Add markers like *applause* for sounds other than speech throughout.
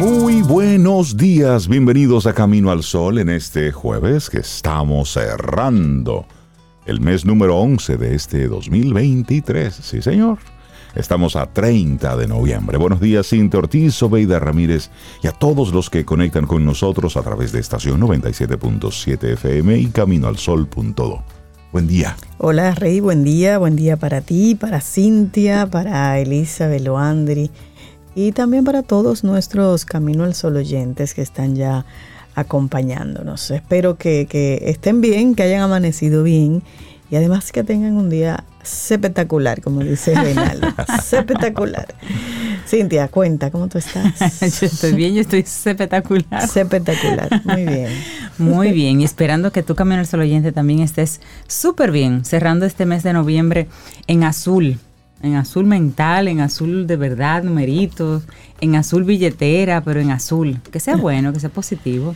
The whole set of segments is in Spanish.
Muy buenos días, bienvenidos a Camino al Sol en este jueves que estamos cerrando el mes número 11 de este 2023. Sí, señor. Estamos a 30 de noviembre. Buenos días, Cintia Ortiz, Obeida Ramírez y a todos los que conectan con nosotros a través de estación 97.7 FM y caminoalsol.do. Buen día. Hola, Rey, buen día. Buen día para ti, para Cintia, para Elizabeth Loandri y también para todos nuestros Camino al Sol oyentes que están ya acompañándonos. Espero que, que estén bien, que hayan amanecido bien y además que tengan un día espectacular, como dice Reinaldo. *laughs* espectacular. Cintia, cuenta, ¿cómo tú estás? *laughs* yo estoy bien, yo estoy espectacular. Espectacular, muy bien. *laughs* Muy bien, y esperando que tú, Camino al Sol oyente, también estés súper bien, cerrando este mes de noviembre en azul en azul mental, en azul de verdad, numeritos, en azul billetera, pero en azul. Que sea *laughs* bueno, que sea positivo.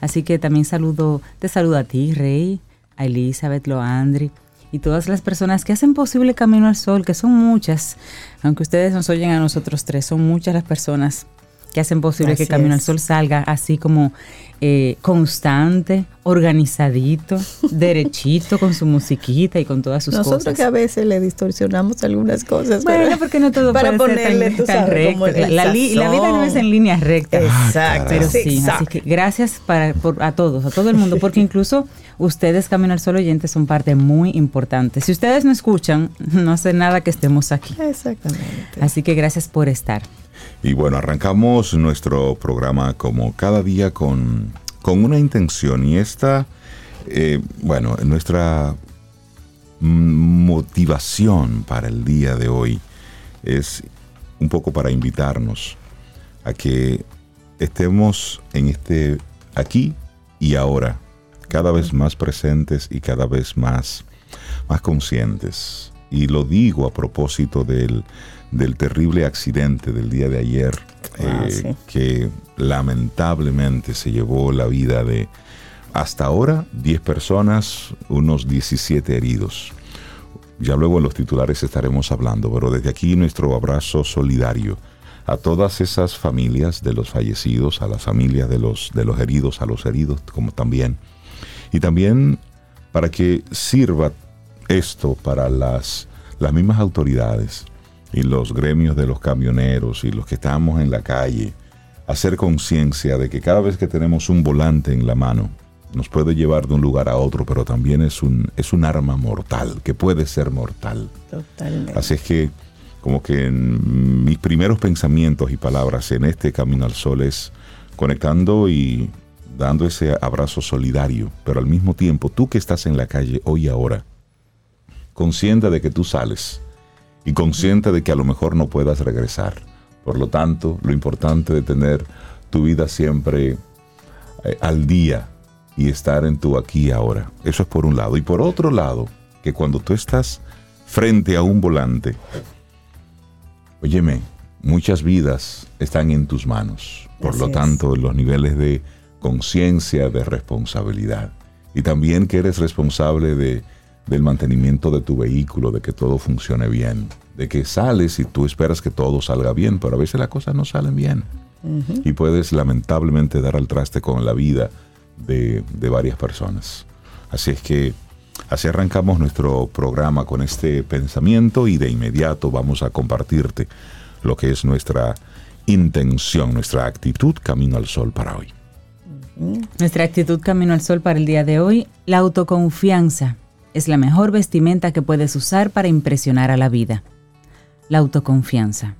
Así que también saludo, te saludo a ti, Rey, a Elizabeth Loandri y todas las personas que hacen posible Camino al Sol, que son muchas, aunque ustedes nos oyen a nosotros tres, son muchas las personas que hacen posible que Camino al Sol salga así como eh, constante, organizadito, *laughs* derechito, con su musiquita y con todas sus cosas. Nosotros que a veces le distorsionamos algunas cosas. Bueno, porque no todo para puede ponerle, ser tan, recto. La, vida no es en línea recta. Exacto. Pero sí, así que gracias para, a todos, a todo el mundo, porque *laughs* incluso ustedes, Camino al Sol oyentes, son parte muy importante. Si ustedes no escuchan, *laughs* no hace nada que estemos aquí. Exactamente. Así que gracias por estar. Y bueno, arrancamos nuestro programa como cada día con, con una intención y esta, eh, bueno, nuestra motivación para el día de hoy es un poco para invitarnos a que estemos en este aquí y ahora, cada vez más presentes y cada vez más, más conscientes. Y lo digo a propósito del, del terrible accidente del día de ayer, Ah, eh, sí. que lamentablemente se llevó la vida de hasta ahora 10 personas, unos 17 heridos. Ya luego en los titulares estaremos hablando, pero desde aquí nuestro abrazo solidario a todas esas familias de los fallecidos, a las familias de los, de los heridos, a los heridos como también. Y también para que sirva esto para las, las mismas autoridades y los gremios de los camioneros y los que estamos en la calle, hacer conciencia de que cada vez que tenemos un volante en la mano, nos puede llevar de un lugar a otro, pero también es un, es un arma mortal, que puede ser mortal. Totalmente. Así es que, como que en mis primeros pensamientos y palabras en este Camino al Sol es conectando y dando ese abrazo solidario, pero al mismo tiempo, tú que estás en la calle hoy y ahora, consciente de que tú sales y consciente de que a lo mejor no puedas regresar. Por lo tanto, lo importante de tener tu vida siempre eh, al día y estar en tu aquí y ahora. Eso es por un lado. Y por otro lado, que cuando tú estás frente a un volante, óyeme, muchas vidas están en tus manos. Por Así lo es. tanto, los niveles de conciencia, de responsabilidad. Y también que eres responsable de, del mantenimiento de tu vehículo, de que todo funcione bien, de que sales y tú esperas que todo salga bien, pero a veces las cosas no salen bien. Y puedes lamentablemente dar al traste con la vida de, de varias personas. Así es que así arrancamos nuestro programa con este pensamiento y de inmediato vamos a compartirte lo que es nuestra intención, nuestra actitud camino al sol para hoy. Nuestra actitud Camino al Sol para el día de hoy, la autoconfianza es la mejor vestimenta que puedes usar para impresionar a la vida. La autoconfianza.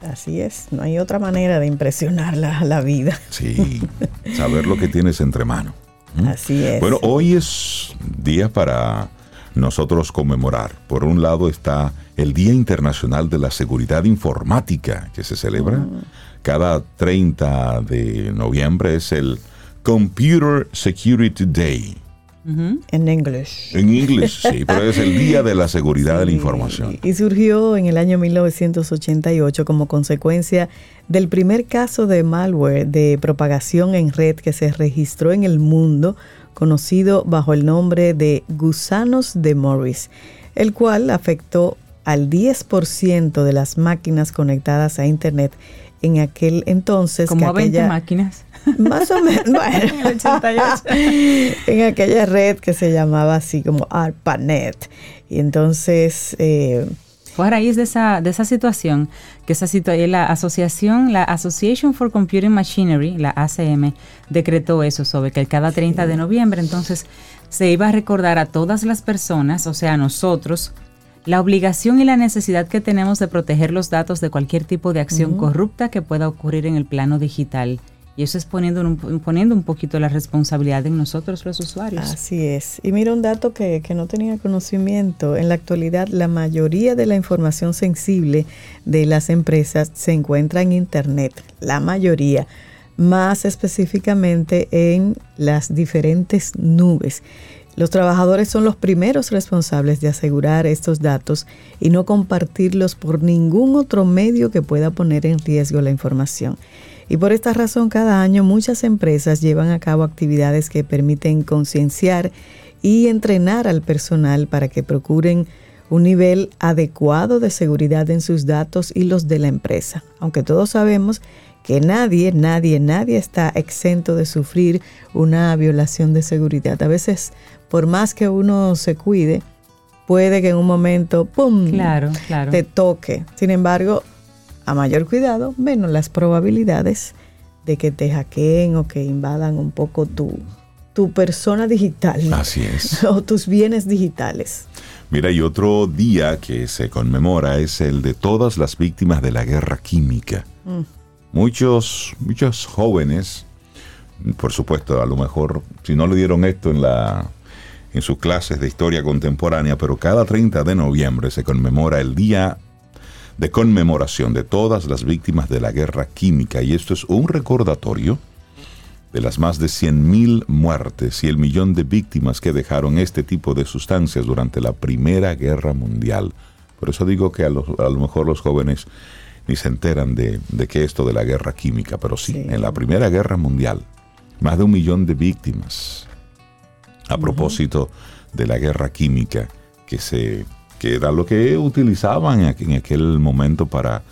Así es, no hay otra manera de impresionar la, la vida. Sí, *laughs* saber lo que tienes entre manos. ¿Mm? Así es. Bueno, hoy es día para nosotros conmemorar. Por un lado está el Día Internacional de la Seguridad Informática, que se celebra cada 30 de noviembre. Es el Computer Security Day. En inglés. En inglés, sí, pero es el Día de la Seguridad de la Información. Y surgió en el año 1988 como consecuencia del primer caso de malware de propagación en red que se registró en el mundo, conocido bajo el nombre de gusanos de Morris, el cual afectó al 10% de las máquinas conectadas a Internet en aquel entonces. Como a 20 máquinas. Más o menos, bueno, *laughs* en, 88. *laughs* en aquella red que se llamaba así como ARPANET. Y entonces... Eh, fue a raíz de esa, de esa situación que esa situación, la asociación, la Association for Computing Machinery, la ACM, decretó eso sobre que cada 30 de noviembre entonces se iba a recordar a todas las personas, o sea, a nosotros, la obligación y la necesidad que tenemos de proteger los datos de cualquier tipo de acción corrupta que pueda ocurrir en el plano digital. Y eso es poniendo un, poniendo un poquito la responsabilidad en nosotros los usuarios. Así es. Y mira un dato que, que, no tenía conocimiento. En la actualidad la mayoría de la información sensible de las empresas se encuentra en Internet. La mayoría. Más específicamente en las diferentes nubes. Los trabajadores son los primeros responsables de asegurar estos datos y no compartirlos por ningún otro medio que pueda poner en riesgo la información. Y por esta razón cada año muchas empresas llevan a cabo actividades que permiten concienciar y entrenar al personal para que procuren un nivel adecuado de seguridad en sus datos y los de la empresa. Aunque todos sabemos que nadie, nadie, nadie está exento de sufrir una violación de seguridad. A veces por más que uno se cuide, puede que en un momento, ¡pum!, claro, claro. te toque. Sin embargo, a mayor cuidado, menos las probabilidades de que te hackeen o que invadan un poco tu, tu persona digital. Así es. *laughs* O tus bienes digitales. Mira, y otro día que se conmemora es el de todas las víctimas de la guerra química. Mm. Muchos, muchos jóvenes, por supuesto, a lo mejor, si no le dieron esto en la en sus clases de historia contemporánea, pero cada 30 de noviembre se conmemora el Día de conmemoración de todas las víctimas de la guerra química. Y esto es un recordatorio de las más de 100.000 muertes y el millón de víctimas que dejaron este tipo de sustancias durante la Primera Guerra Mundial. Por eso digo que a, lo mejor los jóvenes ni se enteran de, de qué esto de la guerra química, pero sí, en la Primera Guerra Mundial, más de un millón de víctimas a propósito de la guerra química que se que era lo que utilizaban en aquel momento para,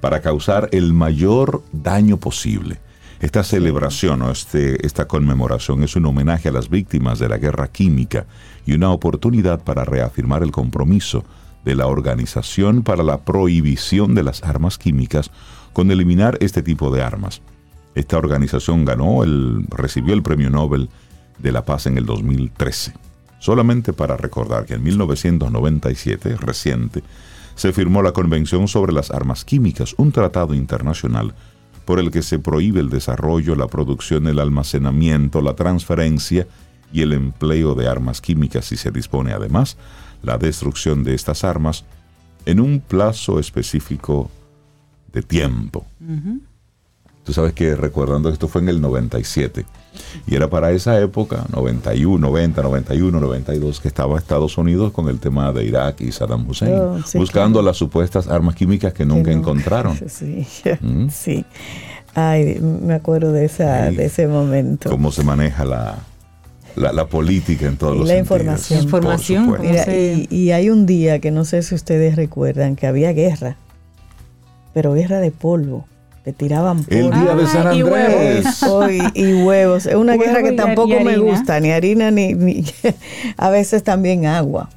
para causar el mayor daño posible. Esta celebración o este, esta conmemoración es un homenaje a las víctimas de la guerra química y una oportunidad para reafirmar el compromiso de la Organización para la Prohibición de las Armas Químicas con eliminar este tipo de armas. Esta organización ganó el, recibió el Premio Nobel de la Paz en el 2013. Solamente para recordar que en 1997, reciente, se firmó la Convención sobre las Armas Químicas, un tratado internacional por el que se prohíbe el desarrollo, la producción, el almacenamiento, la transferencia y el empleo de armas químicas y se dispone además la destrucción de estas armas en un plazo específico de tiempo. Tú sabes que recordando esto fue en el 97 y era para esa época, 91, 90, 91, 92, que estaba Estados Unidos con el tema de Irak y Saddam Hussein, oh, buscando las supuestas armas químicas que nunca encontraron. *laughs* Sí, ¿Mm? *laughs* sí. Ay, me acuerdo de, esa, de ese momento. Cómo se maneja la, la, política en todos los la información. información y, y, hay un día que no sé si ustedes recuerdan que había guerra, pero guerra de polvo le tiraban El día de San Andrés. Y huevos. Es una guerra que tampoco me gusta, ni harina, ni, ni *laughs* a veces también agua.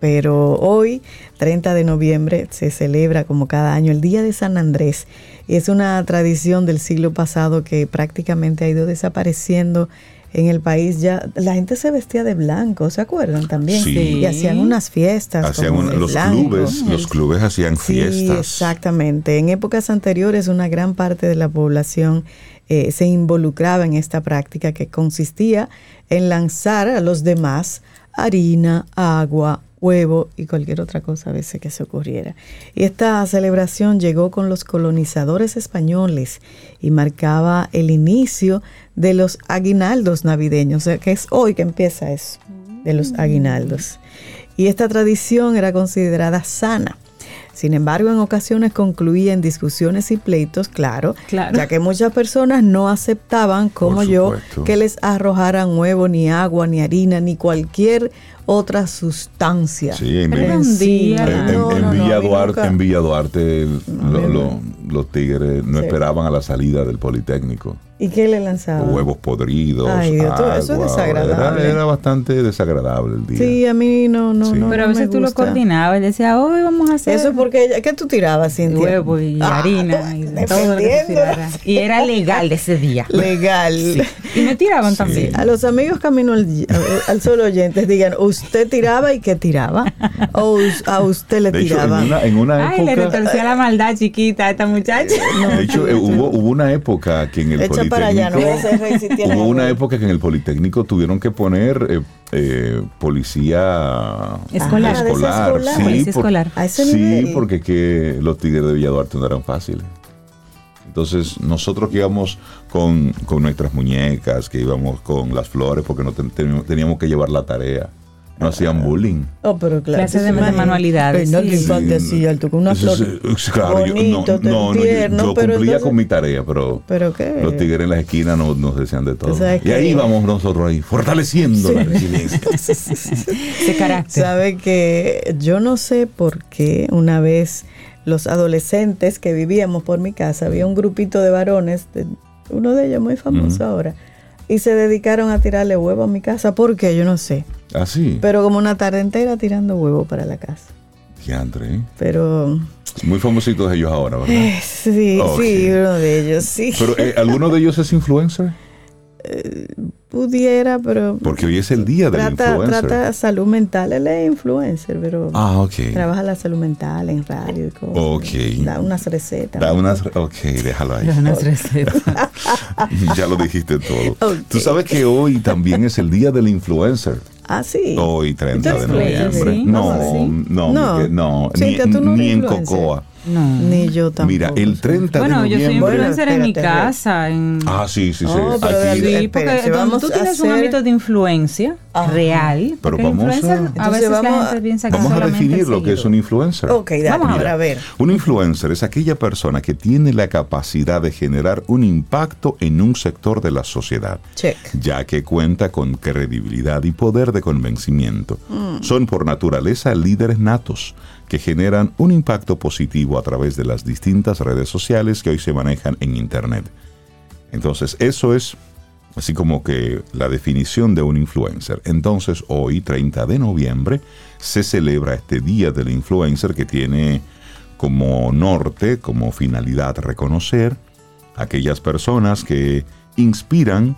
Pero hoy, 30 de noviembre, se celebra como cada año el Día de San Andrés. Y es una tradición del siglo pasado que prácticamente ha ido desapareciendo en el país ya la gente se vestía de blanco, ¿se acuerdan también? Sí. Y hacían unas fiestas. Hacían los clubes, los clubes hacían fiestas. exactamente. En épocas anteriores una gran parte de la población eh, se involucraba en esta práctica que consistía en lanzar a los demás harina, agua, huevo y cualquier otra cosa a veces que se ocurriera. Y esta celebración llegó con los colonizadores españoles y marcaba el inicio de los aguinaldos navideños, o sea, que es hoy que empieza eso, de los aguinaldos. Y esta tradición era considerada sana. Sin embargo, en ocasiones concluía en discusiones y pleitos, claro, Claro. ya que muchas personas no aceptaban, como yo, que les arrojaran huevo, ni agua, ni harina, ni cualquier otra sustancia. Sí, en, en- en- en- No, en no, no, Villa Duarte, en Villa Duarte el- lo- no. lo- los tigres no Sí. esperaban a la salida del Politécnico. ¿Y qué le lanzaban? Huevos podridos, Ay, Dios, todo eso es agua, desagradable. Era, era bastante desagradable el día. Sí, a mí no, no, Sí. no. Pero a no veces me tú lo gusta. coordinabas y decías, hoy vamos a hacer Eso porque ella, ¿qué tú tirabas, Cintia? huevo y Ah, harina tú y todo lo que tirara. Y era legal ese día. *laughs* Legal. Y me tiraban Sí, también. a los amigos Camino al, al Solo Oyentes digan, ¿usted tiraba y qué tiraba? ¿O a usted le de hecho, en tiraba? una, en una Ay, le época... retorcía la maldad chiquita a esta muchacha. De hecho, eh, hubo, hubo una época que en el Echa para allá, no Politécnico... voy a ser rey si tiene Hubo una época que en el Politécnico tuvieron que poner eh, eh, policía Escolar. Ah. Sí, Policía por- escolar. A ese sí, nivel. porque que los tigres de Villa Duarte no eran fáciles. Entonces, nosotros que íbamos con, con nuestras muñecas, que íbamos con las flores, porque no ten- teníamos, teníamos que llevar la tarea. No hacían bullying. Oh, pero claro. Clases de manualidades, Reinaldo sí. Así, con una flor. es- eh, claro, yo- bonito, no, no, no, yo- tierno, yo, pero cumplía entonces- con mi tarea, pero ¿Pero qué? los tigres en las esquinas nos, nos decían de todo. Y ahí que- vamos nosotros ahí, fortaleciendo la resiliencia. *laughs* Ese carácter. Sabe que yo no sé por qué una vez los adolescentes que vivíamos por mi casa, había un grupito de varones, de- uno de ellos muy famoso ahora, y se dedicaron a tirarle huevo a mi casa. ¿Por qué? Yo no sé. Así, Pero como una tarde entera tirando huevo para la casa. diantre, ¿eh? Pero Muy famositos ellos ahora, ¿verdad? eh, sí, Oh, sí, sí. uno de ellos sí. Pero eh, ¿alguno de ellos es influencer? Pudiera, pero Porque hoy es el día del trata, influencer. trata salud mental. Él es influencer, pero Ah, ok. trabaja la salud mental en radio y cosas. Ok. Da unas recetas. Da unas... Ok, déjalo ahí. Pero unas recetas. *laughs* ya lo dijiste todo. *laughs* Tú sabes que hoy también es el día del influencer. Ah, sí. Hoy, 30 de ¿Tú eres noviembre. No, ¿Sí? no, No. No, Cintia, ni, no ni en. Cocoa. No. Ni yo tampoco. Mira, el 30 Bueno, de yo soy noviembre. influencer en mi casa. En... Ah, sí, sí, sí. Oh, pero Aquí- Sí, porque vamos tú tienes un ámbito de influencia Ajá. real. Pero vamos a- a veces vamos la a- gente piensa que Vamos a definir lo que es un influencer. Ok, dale, Vamos a ahora a ver. Un influencer es aquella persona que tiene la capacidad de generar un impacto en un sector de la sociedad, Check. ya que cuenta con credibilidad y poder de convencimiento. Son por naturaleza líderes natos que generan un impacto positivo a través de las distintas redes sociales que hoy se manejan en Internet. Entonces, eso es así como que la definición de un influencer. Entonces, hoy, 30 de noviembre, se celebra este Día del Influencer que tiene como norte, como finalidad, reconocer aquellas personas que inspiran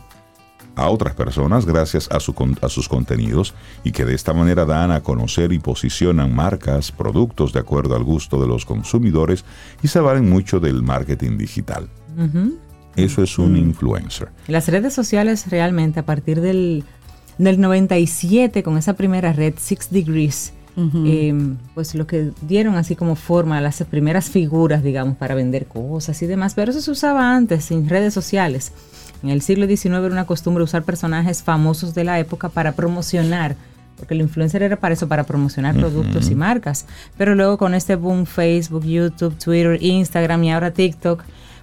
a otras personas gracias a, su a sus contenidos y que de esta manera dan a conocer y posicionan marcas, productos de acuerdo al gusto de los consumidores y se valen mucho del marketing digital. Ujú. Eso es un influencer. Las redes sociales realmente a partir del, del 97 con esa primera red Six Degrees, eh, pues lo que dieron así como forma a las primeras figuras, digamos, para vender cosas y demás, pero eso se usaba antes sin redes sociales. En el siglo XIX era una costumbre usar personajes famosos de la época para promocionar, porque el influencer era para eso, para promocionar productos y marcas. Pero luego con este boom Facebook, YouTube, Twitter, Instagram y ahora TikTok,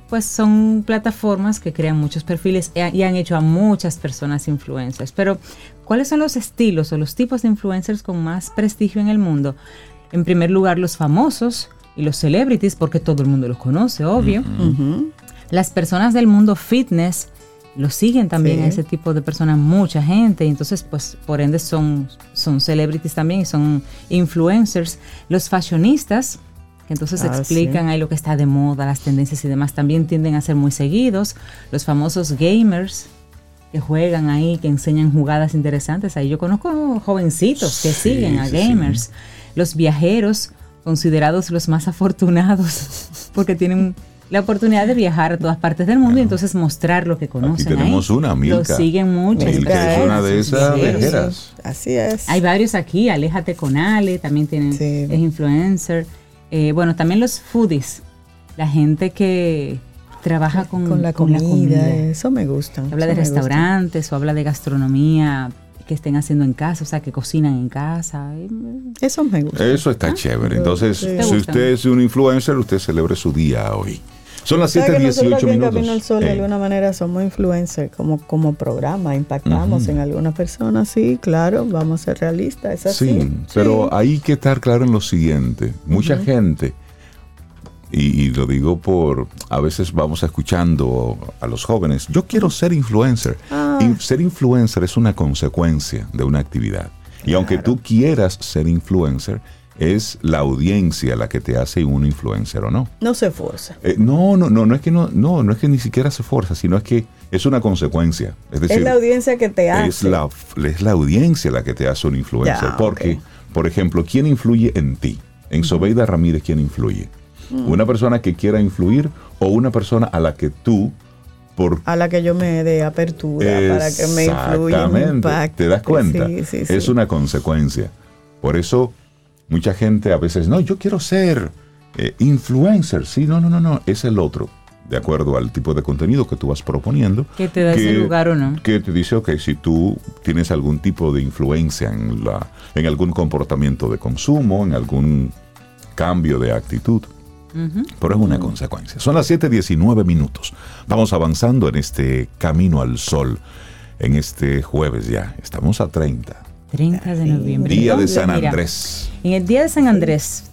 pues son plataformas que crean muchos perfiles y ha- y han hecho a muchas personas influencers. Pero, ¿cuáles son los estilos o los tipos de influencers con más prestigio en el mundo? En primer lugar, los famosos y los celebrities, porque todo el mundo los conoce, obvio. Las personas del mundo fitness lo siguen también Sí. a ese tipo de personas, mucha gente, y entonces pues por ende son, son celebrities también y son influencers. Los fashionistas, que entonces Ah, explican ahí lo que está de moda, las tendencias y demás, también tienden a ser muy seguidos. Los famosos gamers, que juegan ahí, que enseñan jugadas interesantes. Ahí yo conozco jovencitos que Sí, siguen a sí, sí. gamers. Los viajeros, considerados los más afortunados, *laughs* porque tienen la oportunidad de viajar a todas partes del mundo y entonces mostrar lo que conocen. Aquí tenemos ahí. una, Lo Milka. siguen mucho. Milka es una de esas Sí. viajeras. Así es. Hay varios aquí, Aléjate con Ale, también tienen, Sí. es influencer. Eh, bueno, también los foodies, la gente que trabaja con, con la con comida, eso me gusta. Habla de restaurantes o habla de gastronomía que estén haciendo en casa, o sea, que cocinan en casa. Eso me gusta. Eso está chévere. Entonces, Sí. ¿Te si usted es un influencer, usted celebre su día hoy. Son las ¿Sabes que nosotros 7:18 aquí en minutos. Camino al Sol de alguna manera somos influencers como, como programa, impactamos en algunas personas, sí, claro, vamos a ser realistas, es así. Sí, pero hay que estar claro en lo siguiente. Mucha gente, y, y lo digo por, a veces vamos escuchando a los jóvenes, yo quiero ser influencer. Ah. Y ser influencer es una consecuencia de una actividad. Y aunque tú quieras ser influencer, es la audiencia la que te hace un influencer o no. No se forza. Eh, no, no, no, no es que no, no, no es que ni siquiera se fuerza, sino es que es una consecuencia. Es decir, es la audiencia que te hace. es la, es la audiencia la que te hace un influencer. Ya, porque, por ejemplo, ¿quién influye en ti? En Sobeida Ramírez, ¿quién influye? Mm. ¿Una persona que quiera influir o una persona a la que tú, por a la que yo me dé apertura para que me influya, me Exactamente. ¿Te das cuenta? Sí, sí, Es sí. una consecuencia. Por eso, mucha gente a veces, no, yo quiero ser eh, influencer. Sí, no, no, no, no, es el otro. De acuerdo al tipo de contenido que tú vas proponiendo. que te da ese lugar o no. Que te dice, ok, si tú tienes algún tipo de influencia en, la, en algún comportamiento de consumo, en algún cambio de actitud, pero es una consecuencia. Son las 7:19 minutos. Vamos avanzando en este camino al sol. En este jueves ya. Estamos a 30. 30 de noviembre. Día de. San Mira, Andrés. En el Día de San Andrés,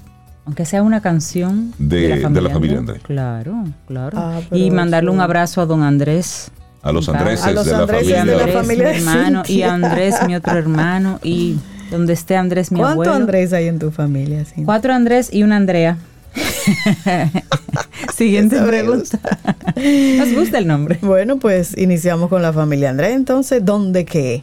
aunque sea una canción De- de la familia Andrés. Claro, claro. Ah, y mandarle un abrazo a don Andrés. A los. Andreses A los de la Y de familia. la Andrés, familia mi hermano, y Cintia. Andrés, mi otro hermano, y donde esté Andrés, mi ¿Cuánto abuelo. Andrés hay en tu familia? Cuatro Andrés y una Andrea. *laughs* Siguiente pregunta. ¿Nos gusta el nombre? Bueno, pues iniciamos con la familia Andrés. Entonces, ¿dónde qué?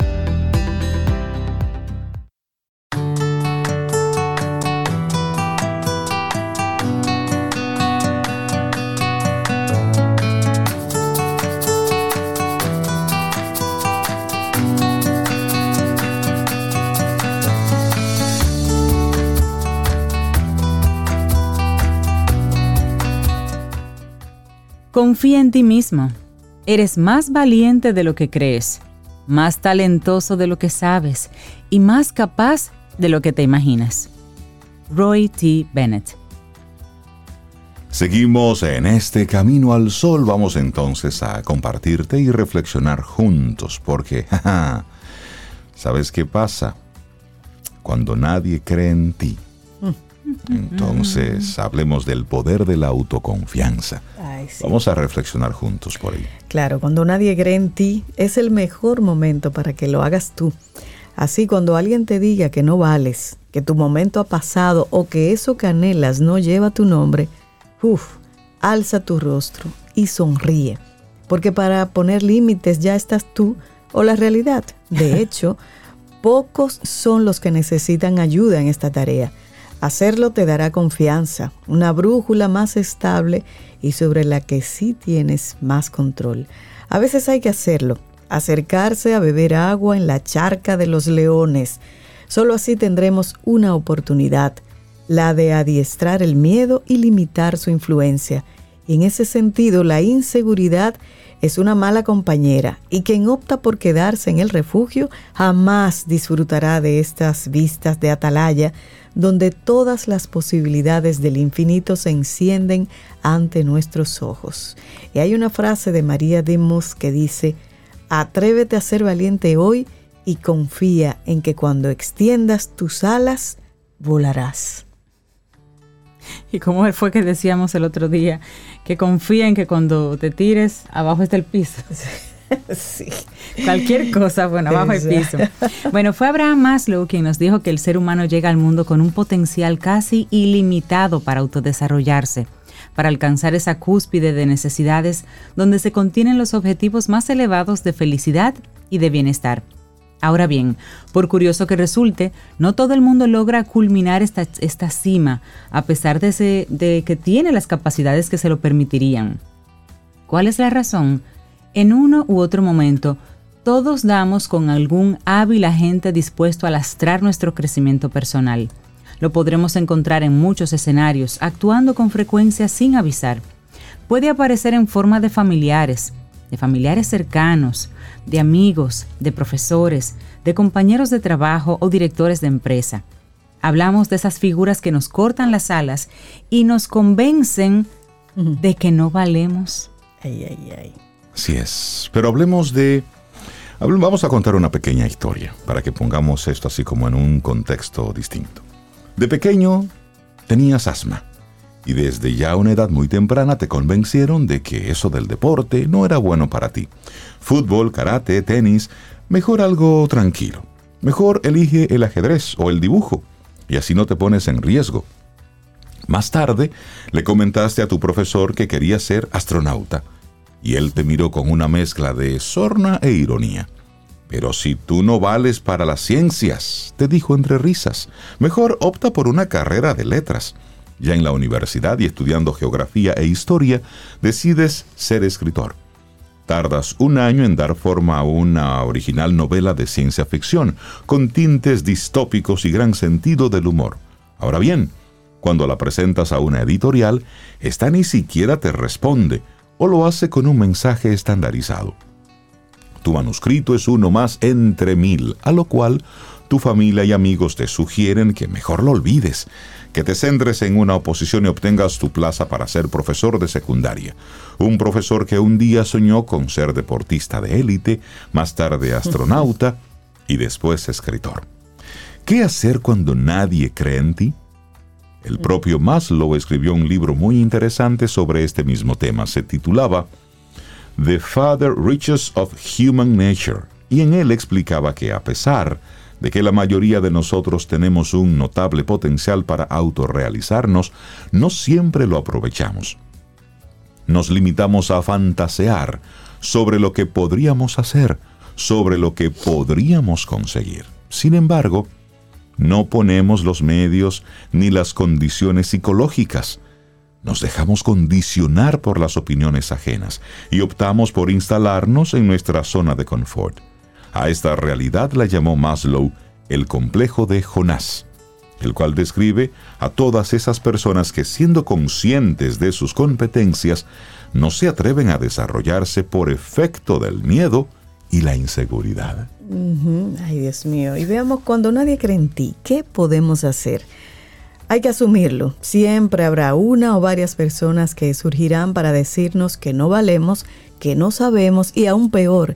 Confía en ti mismo. Eres más valiente de lo que crees, más talentoso de lo que sabes y más capaz de lo que te imaginas. Roy T. Bennett. Seguimos en este camino al sol. Vamos entonces a compartirte y reflexionar juntos, porque, *laughs* jaja, ¿sabes qué pasa? Cuando nadie cree en ti. Entonces, hablemos del poder de la autoconfianza. Ay, sí. Vamos a reflexionar juntos por ahí. Claro, cuando nadie cree en ti, es el mejor momento para que lo hagas tú. Así, cuando alguien te diga que no vales, que tu momento ha pasado o que eso que anhelas no lleva tu nombre, uff, alza tu rostro y sonríe. Porque para poner límites ya estás tú o la realidad. De *laughs* hecho, pocos son los que necesitan ayuda en esta tarea. Hacerlo te dará confianza, una brújula más estable y sobre la que sí tienes más control. A veces hay que hacerlo, acercarse a beber agua en la charca de los leones. Solo así tendremos una oportunidad, la de adiestrar el miedo y limitar su influencia. En ese sentido, la inseguridad es una mala compañera y quien opta por quedarse en el refugio jamás disfrutará de estas vistas de atalaya donde todas las posibilidades del infinito se encienden ante nuestros ojos. Y hay una frase de María Demos que dice, atrévete a ser valiente hoy y confía en que cuando extiendas tus alas, volarás. *laughs* Y como fue que decíamos el otro día, que confía en que cuando te tires, abajo está el piso. *laughs* sí. Cualquier cosa, bueno, abajo hay piso. Bueno, fue Abraham Maslow quien nos dijo que el ser humano llega al mundo con un potencial casi ilimitado para autodesarrollarse. para alcanzar esa cúspide de necesidades donde se contienen los objetivos más elevados de felicidad y de bienestar. Ahora bien, por curioso que resulte, no todo el mundo logra culminar esta, esta cima, a pesar de, de que tiene las capacidades que se lo permitirían. ¿Cuál es la razón? En uno u otro momento, todos damos con algún hábil agente dispuesto a lastrar nuestro crecimiento personal. Lo podremos encontrar en muchos escenarios, actuando con frecuencia sin avisar. Puede aparecer en forma de familiares, de familiares cercanos, de amigos, de profesores, de compañeros de trabajo o directores de empresa. Hablamos de esas figuras que nos cortan las alas y nos convencen de que no valemos. Ay, ay, ay. Así es. Pero hablemos de... Vamos a contar una pequeña historia para que pongamos esto así como en un contexto distinto. De pequeño tenías asma y desde ya una edad muy temprana te convencieron de que eso del deporte no era bueno para ti. Fútbol, karate, tenis, mejor algo tranquilo. Mejor elige el ajedrez o el dibujo y así no te pones en riesgo. Más tarde le comentaste a tu profesor que querías ser astronauta y él te miró con una mezcla de sorna e ironía. Pero si tú no vales para las ciencias, te dijo entre risas, mejor opta por una carrera de letras. Ya en la universidad y estudiando geografía e historia, decides ser escritor. Tardas un año en dar forma a una original novela de ciencia ficción, con tintes distópicos y gran sentido del humor. Ahora bien, cuando la presentas a una editorial, esta ni siquiera te responde, o lo hace con un mensaje estandarizado. Tu manuscrito es uno más entre mil, a lo cual tu familia y amigos te sugieren que mejor lo olvides, que te centres en una oposición y obtengas tu plaza para ser profesor de secundaria. Un profesor que un día soñó con ser deportista de élite, más tarde *laughs* astronauta y después escritor. ¿Qué hacer cuando nadie cree en ti? El propio Maslow escribió un libro muy interesante sobre este mismo tema. Se titulaba The Father Riches of Human Nature, y en él explicaba que a pesar de que la mayoría de nosotros tenemos un notable potencial para autorrealizarnos, no siempre lo aprovechamos. Nos limitamos a fantasear sobre lo que podríamos hacer, sobre lo que podríamos conseguir. Sin embargo, no ponemos los medios ni las condiciones psicológicas. Nos dejamos condicionar por las opiniones ajenas y optamos por instalarnos en nuestra zona de confort. A esta realidad la llamó Maslow el complejo de Jonás, el cual describe a todas esas personas que siendo conscientes de sus competencias, no se atreven a desarrollarse por efecto del miedo y la inseguridad. Ay, Dios mío. Y veamos, cuando nadie cree en ti, ¿qué podemos hacer? Hay que asumirlo. Siempre habrá una o varias personas que surgirán para decirnos que no valemos, que no sabemos y aún peor,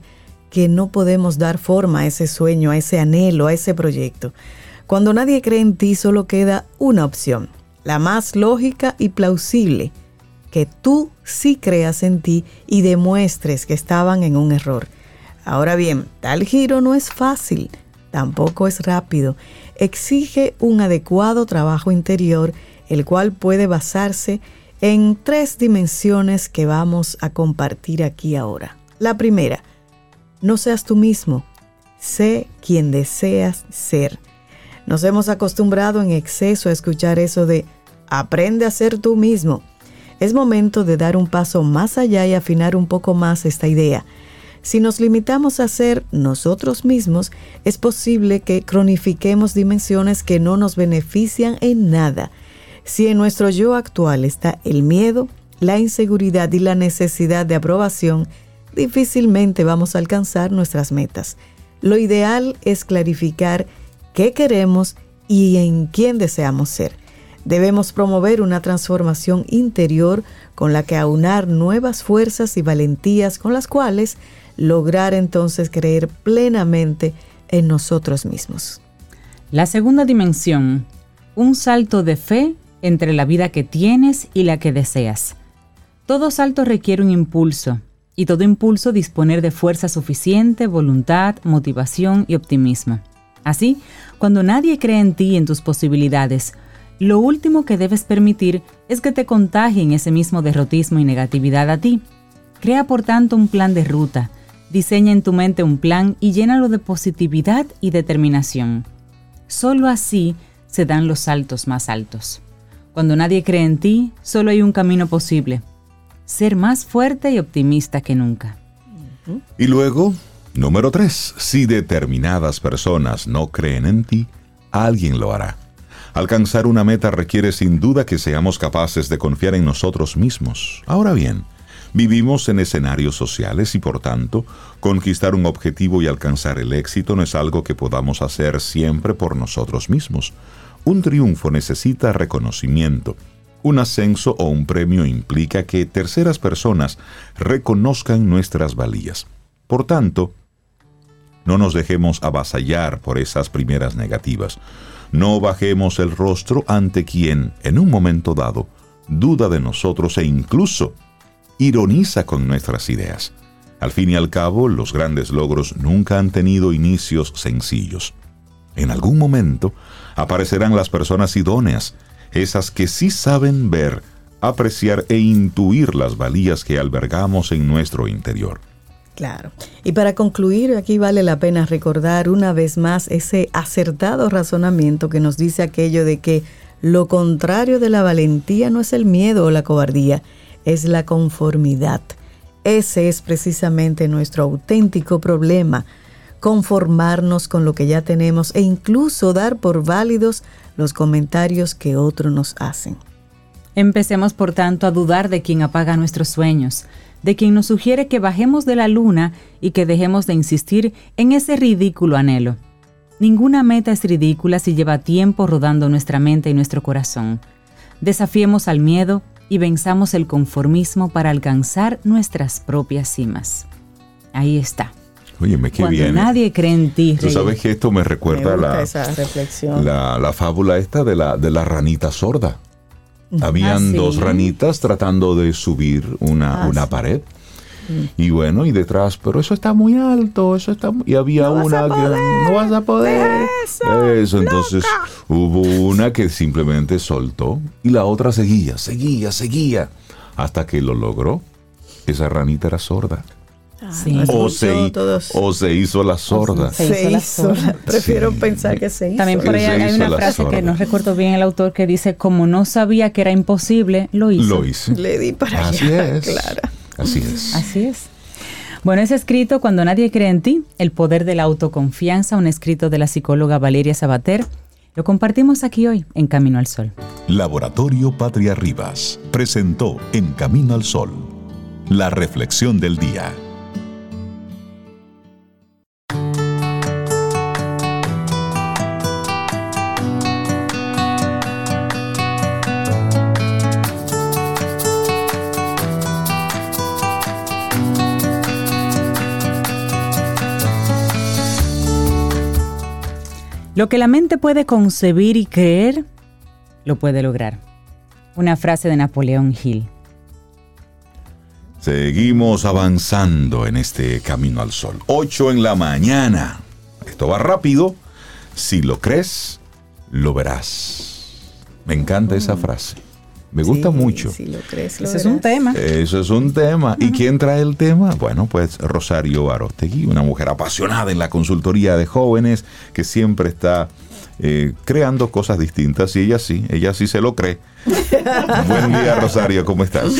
que no podemos dar forma a ese sueño, a ese anhelo, a ese proyecto. Cuando nadie cree en ti solo queda una opción, la más lógica y plausible, que tú sí creas en ti y demuestres que estaban en un error. Ahora bien, tal giro no es fácil, tampoco es rápido, exige un adecuado trabajo interior, el cual puede basarse en tres dimensiones que vamos a compartir aquí ahora. La primera, no seas tú mismo, sé quien deseas ser. Nos hemos acostumbrado en exceso a escuchar eso de aprende a ser tú mismo. Es momento de dar un paso más allá y afinar un poco más esta idea. Si nos limitamos a ser nosotros mismos, es posible que cronifiquemos dimensiones que no nos benefician en nada. Si en nuestro yo actual está el miedo, la inseguridad y la necesidad de aprobación, difícilmente vamos a alcanzar nuestras metas. Lo ideal es clarificar qué queremos y en quién deseamos ser. Debemos promover una transformación interior con la que aunar nuevas fuerzas y valentías con las cuales lograr entonces creer plenamente en nosotros mismos. La segunda dimensión, un salto de fe entre la vida que tienes y la que deseas. Todo salto requiere un impulso, y todo impulso disponer de fuerza suficiente, voluntad, motivación y optimismo. Así, cuando nadie cree en ti y en tus posibilidades, lo último que debes permitir es que te contagien ese mismo derrotismo y negatividad a ti. Crea por tanto un plan de ruta, diseña en tu mente un plan y llénalo de positividad y determinación. Solo así se dan los saltos más altos. Cuando nadie cree en ti, solo hay un camino posible, ser más fuerte y optimista que nunca. Y luego, número 3, si determinadas personas no creen en ti, alguien lo hará. Alcanzar una meta requiere sin duda que seamos capaces de confiar en nosotros mismos. Ahora bien, vivimos en escenarios sociales y por tanto, conquistar un objetivo y alcanzar el éxito no es algo que podamos hacer siempre por nosotros mismos. Un triunfo necesita reconocimiento. Un ascenso o un premio implica que terceras personas reconozcan nuestras valías. Por tanto, no nos dejemos avasallar por esas primeras negativas. No bajemos el rostro ante quien, en un momento dado, duda de nosotros e incluso ironiza con nuestras ideas. Al fin y al cabo, los grandes logros nunca han tenido inicios sencillos. En algún momento aparecerán las personas idóneas, esas que sí saben ver, apreciar e intuir las valías que albergamos en nuestro interior. Claro. Y para concluir, aquí vale la pena recordar una vez más ese acertado razonamiento que nos dice aquello de que lo contrario de la valentía no es el miedo o la cobardía, es la conformidad. Ese es precisamente nuestro auténtico problema conformarnos con lo que ya tenemos e incluso dar por válidos los comentarios que otros nos hacen. Empecemos por tanto a dudar de quien apaga nuestros sueños, de quien nos sugiere que bajemos de la luna y que dejemos de insistir en ese ridículo anhelo. Ninguna meta es ridícula si lleva tiempo rodando nuestra mente y nuestro corazón. Desafiemos al miedo y venzamos el conformismo para alcanzar nuestras propias cimas. Ahí está. Oye, qué Cuando bien. ¿eh? nadie cree en ti. Tú sabes que esto me recuerda Me la, esa reflexión. la, la fábula esta de la, de la ranita sorda. Habían Ah, sí. dos ranitas tratando de subir una, Ah, una sí. pared. Y bueno, y detrás, pero eso está muy alto, eso está... mu-". Y había No una que no vas a poder. eso, Eso, entonces hubo una que simplemente soltó y la otra seguía, seguía, seguía, hasta que lo logró. Esa ranita era sorda. Ah, Sí. O se, o hizo la sorda. se se hizo la sorda. Prefiero Sí. pensar que se hizo. También por ahí Se hay una frase que no recuerdo bien el autor que dice, como no sabía que era imposible, lo hizo. Lo hice. Le di para Así allá, es. Clara. Así es. Así es. Bueno, es escrito Cuando nadie cree en ti, el poder de la autoconfianza, un escrito de la psicóloga Valeria Sabater. Lo compartimos aquí hoy en Camino al Sol. Laboratorio Patria Rivas presentó En Camino al Sol, la reflexión del día. Lo que la mente puede concebir y creer, lo puede lograr. Una frase de Napoleón Hill. Seguimos avanzando en este camino al sol. 8 en la mañana. Esto va rápido. Si lo crees, lo verás. Me encanta esa frase. Me gusta Sí, mucho. Si lo crees, lo Ese es un tema. Eso es un tema. ¿Y quién trae el tema? Bueno, pues Rosario Arostegui, una mujer apasionada en la consultoría de jóvenes que siempre está eh, creando cosas distintas y ella sí, ella sí se lo cree. *laughs* Buen día, Rosario, ¿cómo estás?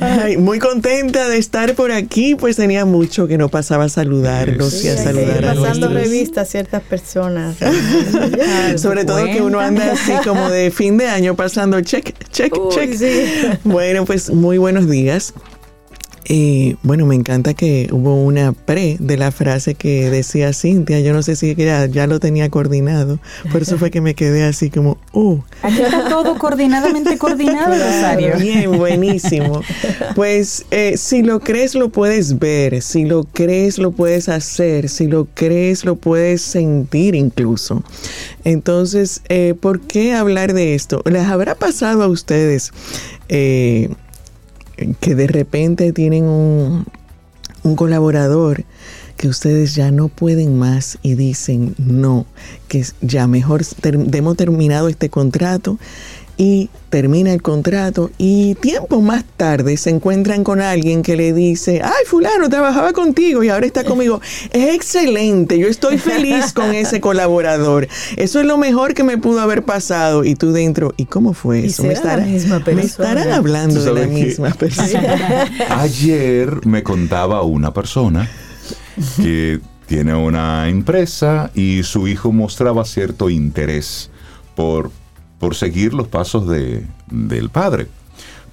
Ay, muy contenta de estar por aquí, pues tenía mucho que no pasaba a saludarlos Sí, y a saludar a pasando nuestros. revista a ciertas personas. *laughs* Sobre todo que uno anda así como de fin de año pasando check, check, Uy, check. sí. Bueno, pues muy buenos días. Eh, bueno, me encanta que hubo una pre de la frase que decía Cintia. Yo no sé si ya, ya lo tenía coordinado. Por eso fue que me quedé así como, uh, Aquí está todo coordinadamente coordinado, Rosario. Bien, buenísimo. Pues eh, si lo crees, lo puedes ver. Si lo crees, lo puedes hacer. Si lo crees, lo puedes sentir incluso. Entonces, eh, ¿por qué hablar de esto? ¿Les habrá pasado a ustedes eh, que de repente tienen un, un colaborador que ustedes ya no pueden más y dicen no, que ya mejor hemos terminado este contrato y termina el contrato y tiempo más tarde se encuentran con alguien que le dice, ay fulano, trabajaba contigo y ahora está conmigo. Es excelente, yo estoy feliz *laughs* con ese colaborador. Eso es lo mejor que me pudo haber pasado. Y tú dentro, ¿y cómo fue eso? Me, me, estarán hablando de la misma *laughs* persona. Ayer me contaba una persona que tiene una empresa y su hijo mostraba cierto interés por por seguir los pasos de, del padre.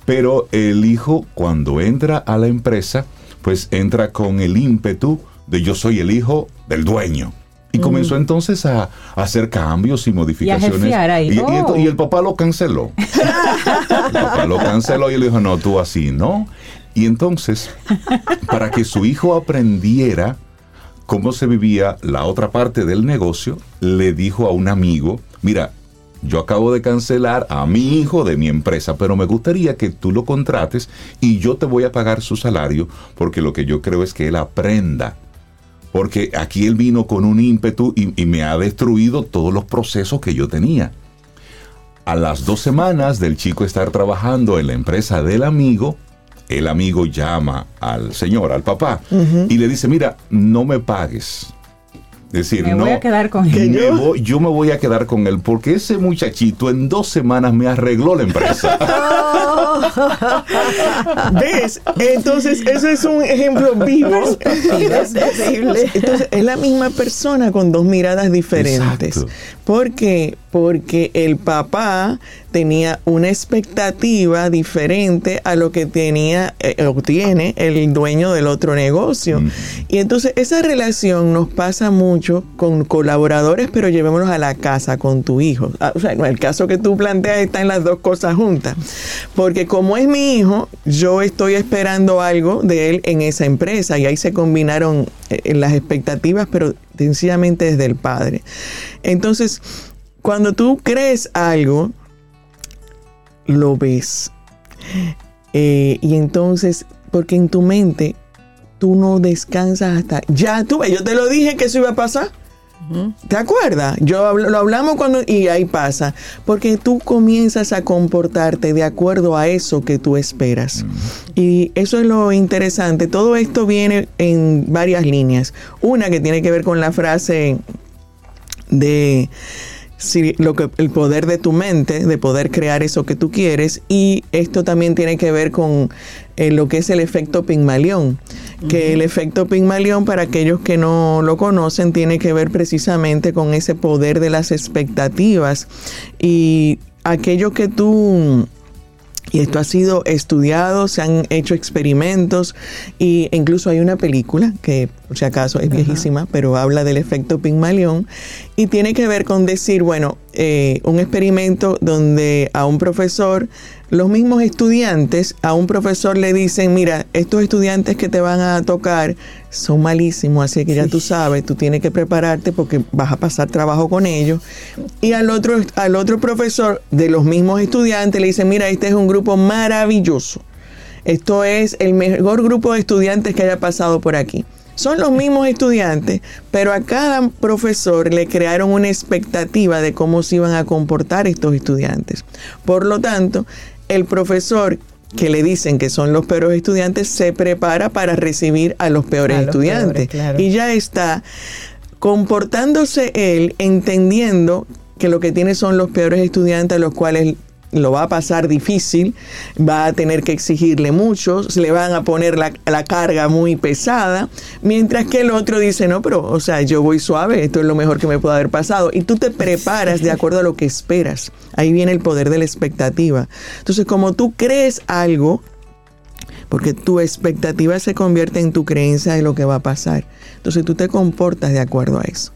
Pero el hijo cuando entra a la empresa, pues entra con el ímpetu de yo soy el hijo del dueño. Y comenzó entonces a, hacer cambios y modificaciones. Y, oh. y, el papá lo canceló. *laughs* el papá lo canceló y le dijo, no, tú así, ¿no? Y entonces, para que su hijo aprendiera cómo se vivía la otra parte del negocio, le dijo a un amigo, mira, yo acabo de cancelar a mi hijo de mi empresa, pero me gustaría que tú lo contrates y yo te voy a pagar su salario porque lo que yo creo es que él aprenda. Porque aquí él vino con un ímpetu y, me ha destruido todos los procesos que yo tenía. A las dos semanas del chico estar trabajando en la empresa del amigo, el amigo llama al señor, al papá, y le dice, mira, no me pagues decir, me no, voy a quedar con él. yo me voy a quedar con él porque ese muchachito en dos semanas me arregló la empresa. *laughs* *laughs* ¿Ves? Entonces, eso es un ejemplo vivo. Entonces, es la misma persona con dos miradas diferentes. ¿Por qué? Porque el papá tenía una expectativa diferente a lo que tenía eh, o tiene el dueño del otro negocio. Y entonces esa relación nos pasa mucho con colaboradores, pero llevémonos a la casa con tu hijo. Ah, o sea, el caso que tú planteas está en las dos cosas juntas. Porque como es mi hijo, yo estoy esperando algo de él en esa empresa y ahí se combinaron eh, las expectativas, pero sencillamente desde el padre. Entonces, cuando tú crees algo, lo ves. Eh, y entonces, porque en tu mente tú no descansas hasta... Ya tú yo te lo dije que eso iba a pasar. ¿Te acuerdas? Yo lo hablamos cuando y ahí pasa, porque tú comienzas a comportarte de acuerdo a eso que tú esperas. Y eso es lo interesante. Todo esto viene en varias líneas. Una que tiene que ver con la frase de si lo que, el poder de tu mente, de poder crear eso que tú quieres, y esto también tiene que ver con eh, lo que es el efecto Pigmalión, que el efecto Pigmalión, para aquellos que no lo conocen, tiene que ver precisamente con ese poder de las expectativas y aquello que tú y esto ha sido estudiado, se han hecho experimentos e incluso hay una película que por si acaso es viejísima, pero habla del efecto Pygmalion y tiene que ver con decir, bueno, eh, un experimento donde a un profesor los mismos estudiantes a un profesor le dicen, mira, estos estudiantes que te van a tocar son malísimos, así que ya tú sabes, tú tienes que prepararte porque vas a pasar trabajo con ellos. Y al otro, al otro profesor de los mismos estudiantes le dicen, mira, este es un grupo maravilloso. Esto es el mejor grupo de estudiantes que haya pasado por aquí. Son los mismos estudiantes, pero a cada profesor le crearon una expectativa de cómo se iban a comportar estos estudiantes. Por lo tanto, el profesor que le dicen que son los peores estudiantes se prepara para recibir a los peores estudiantes. Y ya está comportándose él entendiendo que lo que tiene son los peores estudiantes a los cuales lo va a pasar difícil, va a tener que exigirle mucho, se le van a poner la, carga muy pesada, mientras que el otro dice, no, pero, o sea, yo voy suave, esto es lo mejor que me puede haber pasado. Y tú te preparas de acuerdo a lo que esperas. Ahí viene el poder de la expectativa. Entonces, como tú crees algo, porque tu expectativa se convierte en tu creencia de lo que va a pasar. Entonces tú te comportas de acuerdo a eso.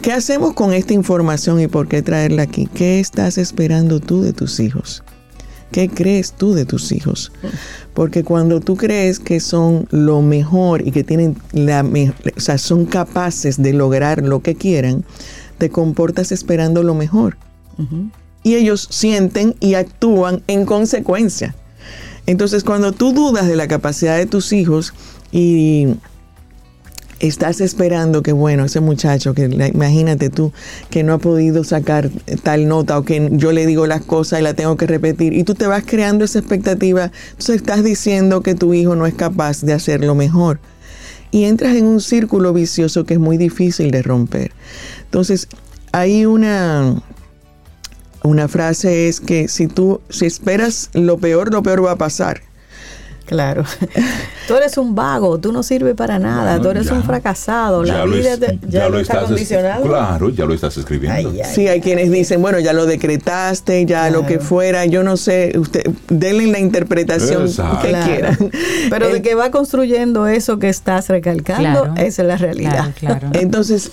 ¿Qué hacemos con esta información y por qué traerla aquí? ¿Qué estás esperando tú de tus hijos? ¿Qué crees tú de tus hijos? Porque cuando tú crees que son lo mejor y que tienen la o sea, son capaces de lograr lo que quieran, te comportas esperando lo mejor. Y ellos sienten y actúan en consecuencia. Entonces, cuando tú dudas de la capacidad de tus hijos y estás esperando que, bueno, ese muchacho, que imagínate tú, que no ha podido sacar tal nota o que yo le digo las cosas y la tengo que repetir, y tú te vas creando esa expectativa, entonces estás diciendo que tu hijo no es capaz de hacerlo mejor. Y entras en un círculo vicioso que es muy difícil de romper. Entonces, hay una, una frase es que si tú, si esperas lo peor, lo peor va a pasar. Claro. *laughs* tú eres un vago, tú no sirves para nada, tú eres un fracasado, la vida ya, lo, está condicionado. Claro, ya lo estás escribiendo. sí, hay quienes dicen, bueno, ya lo decretaste, ya lo que fuera, yo no sé, usted denle la interpretación que quieran. Pero de que va construyendo eso que estás recalcando, esa es la realidad. *laughs* Entonces,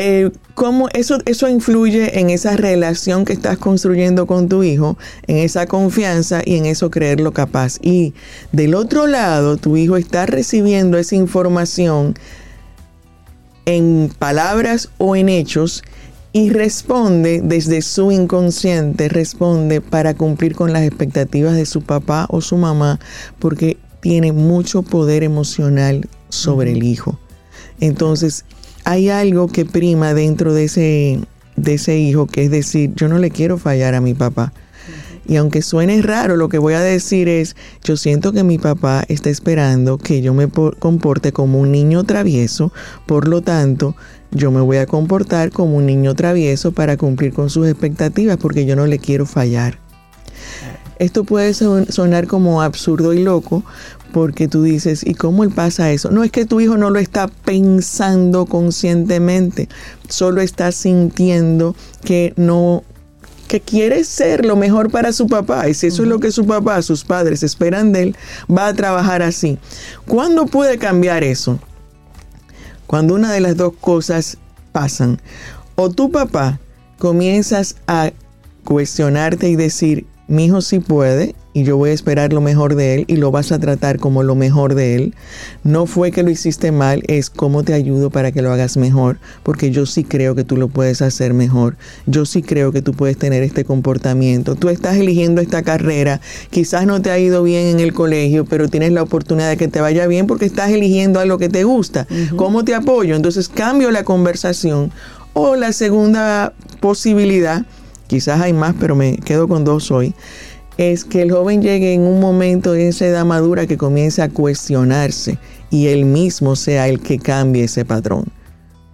eh, ¿cómo eso, eso influye en esa relación que estás construyendo con tu hijo, en esa confianza y en eso creerlo capaz? Y del otro lado, tu hijo está recibiendo esa información en palabras o en hechos y responde desde su inconsciente, responde para cumplir con las expectativas de su papá o su mamá, porque tiene mucho poder emocional sobre el hijo. Entonces, hay algo que prima dentro de ese, de ese hijo, que es decir, yo no le quiero fallar a mi papá. Y aunque suene raro, lo que voy a decir es, yo siento que mi papá está esperando que yo me comporte como un niño travieso, por lo tanto, yo me voy a comportar como un niño travieso para cumplir con sus expectativas, porque yo no le quiero fallar. Esto puede sonar como absurdo y loco, porque tú dices, ¿y cómo él pasa eso? No es que tu hijo no lo está pensando conscientemente, solo está sintiendo que no que quiere ser lo mejor para su papá. Y si eso es lo que su papá, sus padres esperan de él, va a trabajar así. ¿Cuándo puede cambiar eso? Cuando una de las dos cosas pasan. O tu papá comienzas a cuestionarte y decir, mi hijo sí puede y yo voy a esperar lo mejor de él y lo vas a tratar como lo mejor de él. No fue que lo hiciste mal, es cómo te ayudo para que lo hagas mejor, porque yo sí creo que tú lo puedes hacer mejor. Yo sí creo que tú puedes tener este comportamiento. Tú estás eligiendo esta carrera, quizás no te ha ido bien en el colegio, pero tienes la oportunidad de que te vaya bien porque estás eligiendo algo que te gusta. ¿Cómo te apoyo? Entonces cambio la conversación. O la segunda posibilidad, quizás hay más, pero me quedo con dos hoy es que el joven llegue en un momento de esa edad madura que comience a cuestionarse y él mismo sea el que cambie ese patrón.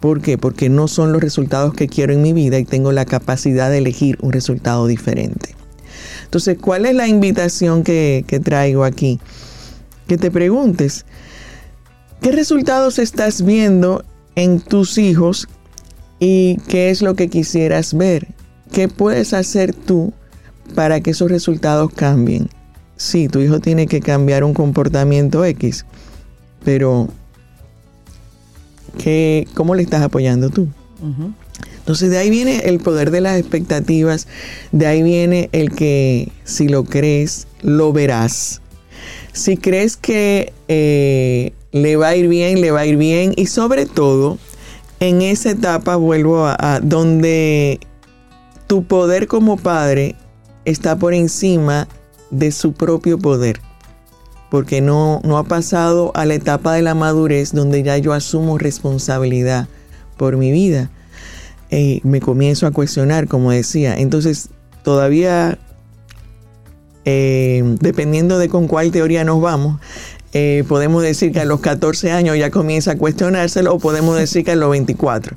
¿Por qué? Porque no son los resultados que quiero en mi vida y tengo la capacidad de elegir un resultado diferente. Entonces, ¿cuál es la invitación que, traigo aquí? Que te preguntes, ¿qué resultados estás viendo en tus hijos y qué es lo que quisieras ver? ¿Qué puedes hacer tú para que esos resultados cambien. Sí, tu hijo tiene que cambiar un comportamiento X, pero ¿qué, ¿cómo le estás apoyando tú? Entonces de ahí viene el poder de las expectativas, de ahí viene el que si lo crees, lo verás. Si crees que eh, le va a ir bien, le va a ir bien y sobre todo en esa etapa vuelvo a donde tu poder como padre está por encima de su propio poder, porque no, no ha pasado a la etapa de la madurez donde ya yo asumo responsabilidad por mi vida. Eh, me comienzo a cuestionar, como decía. Entonces, todavía, eh, dependiendo de con cuál teoría nos vamos, eh, podemos decir que a los 14 años ya comienza a cuestionárselo o podemos decir que a los 24.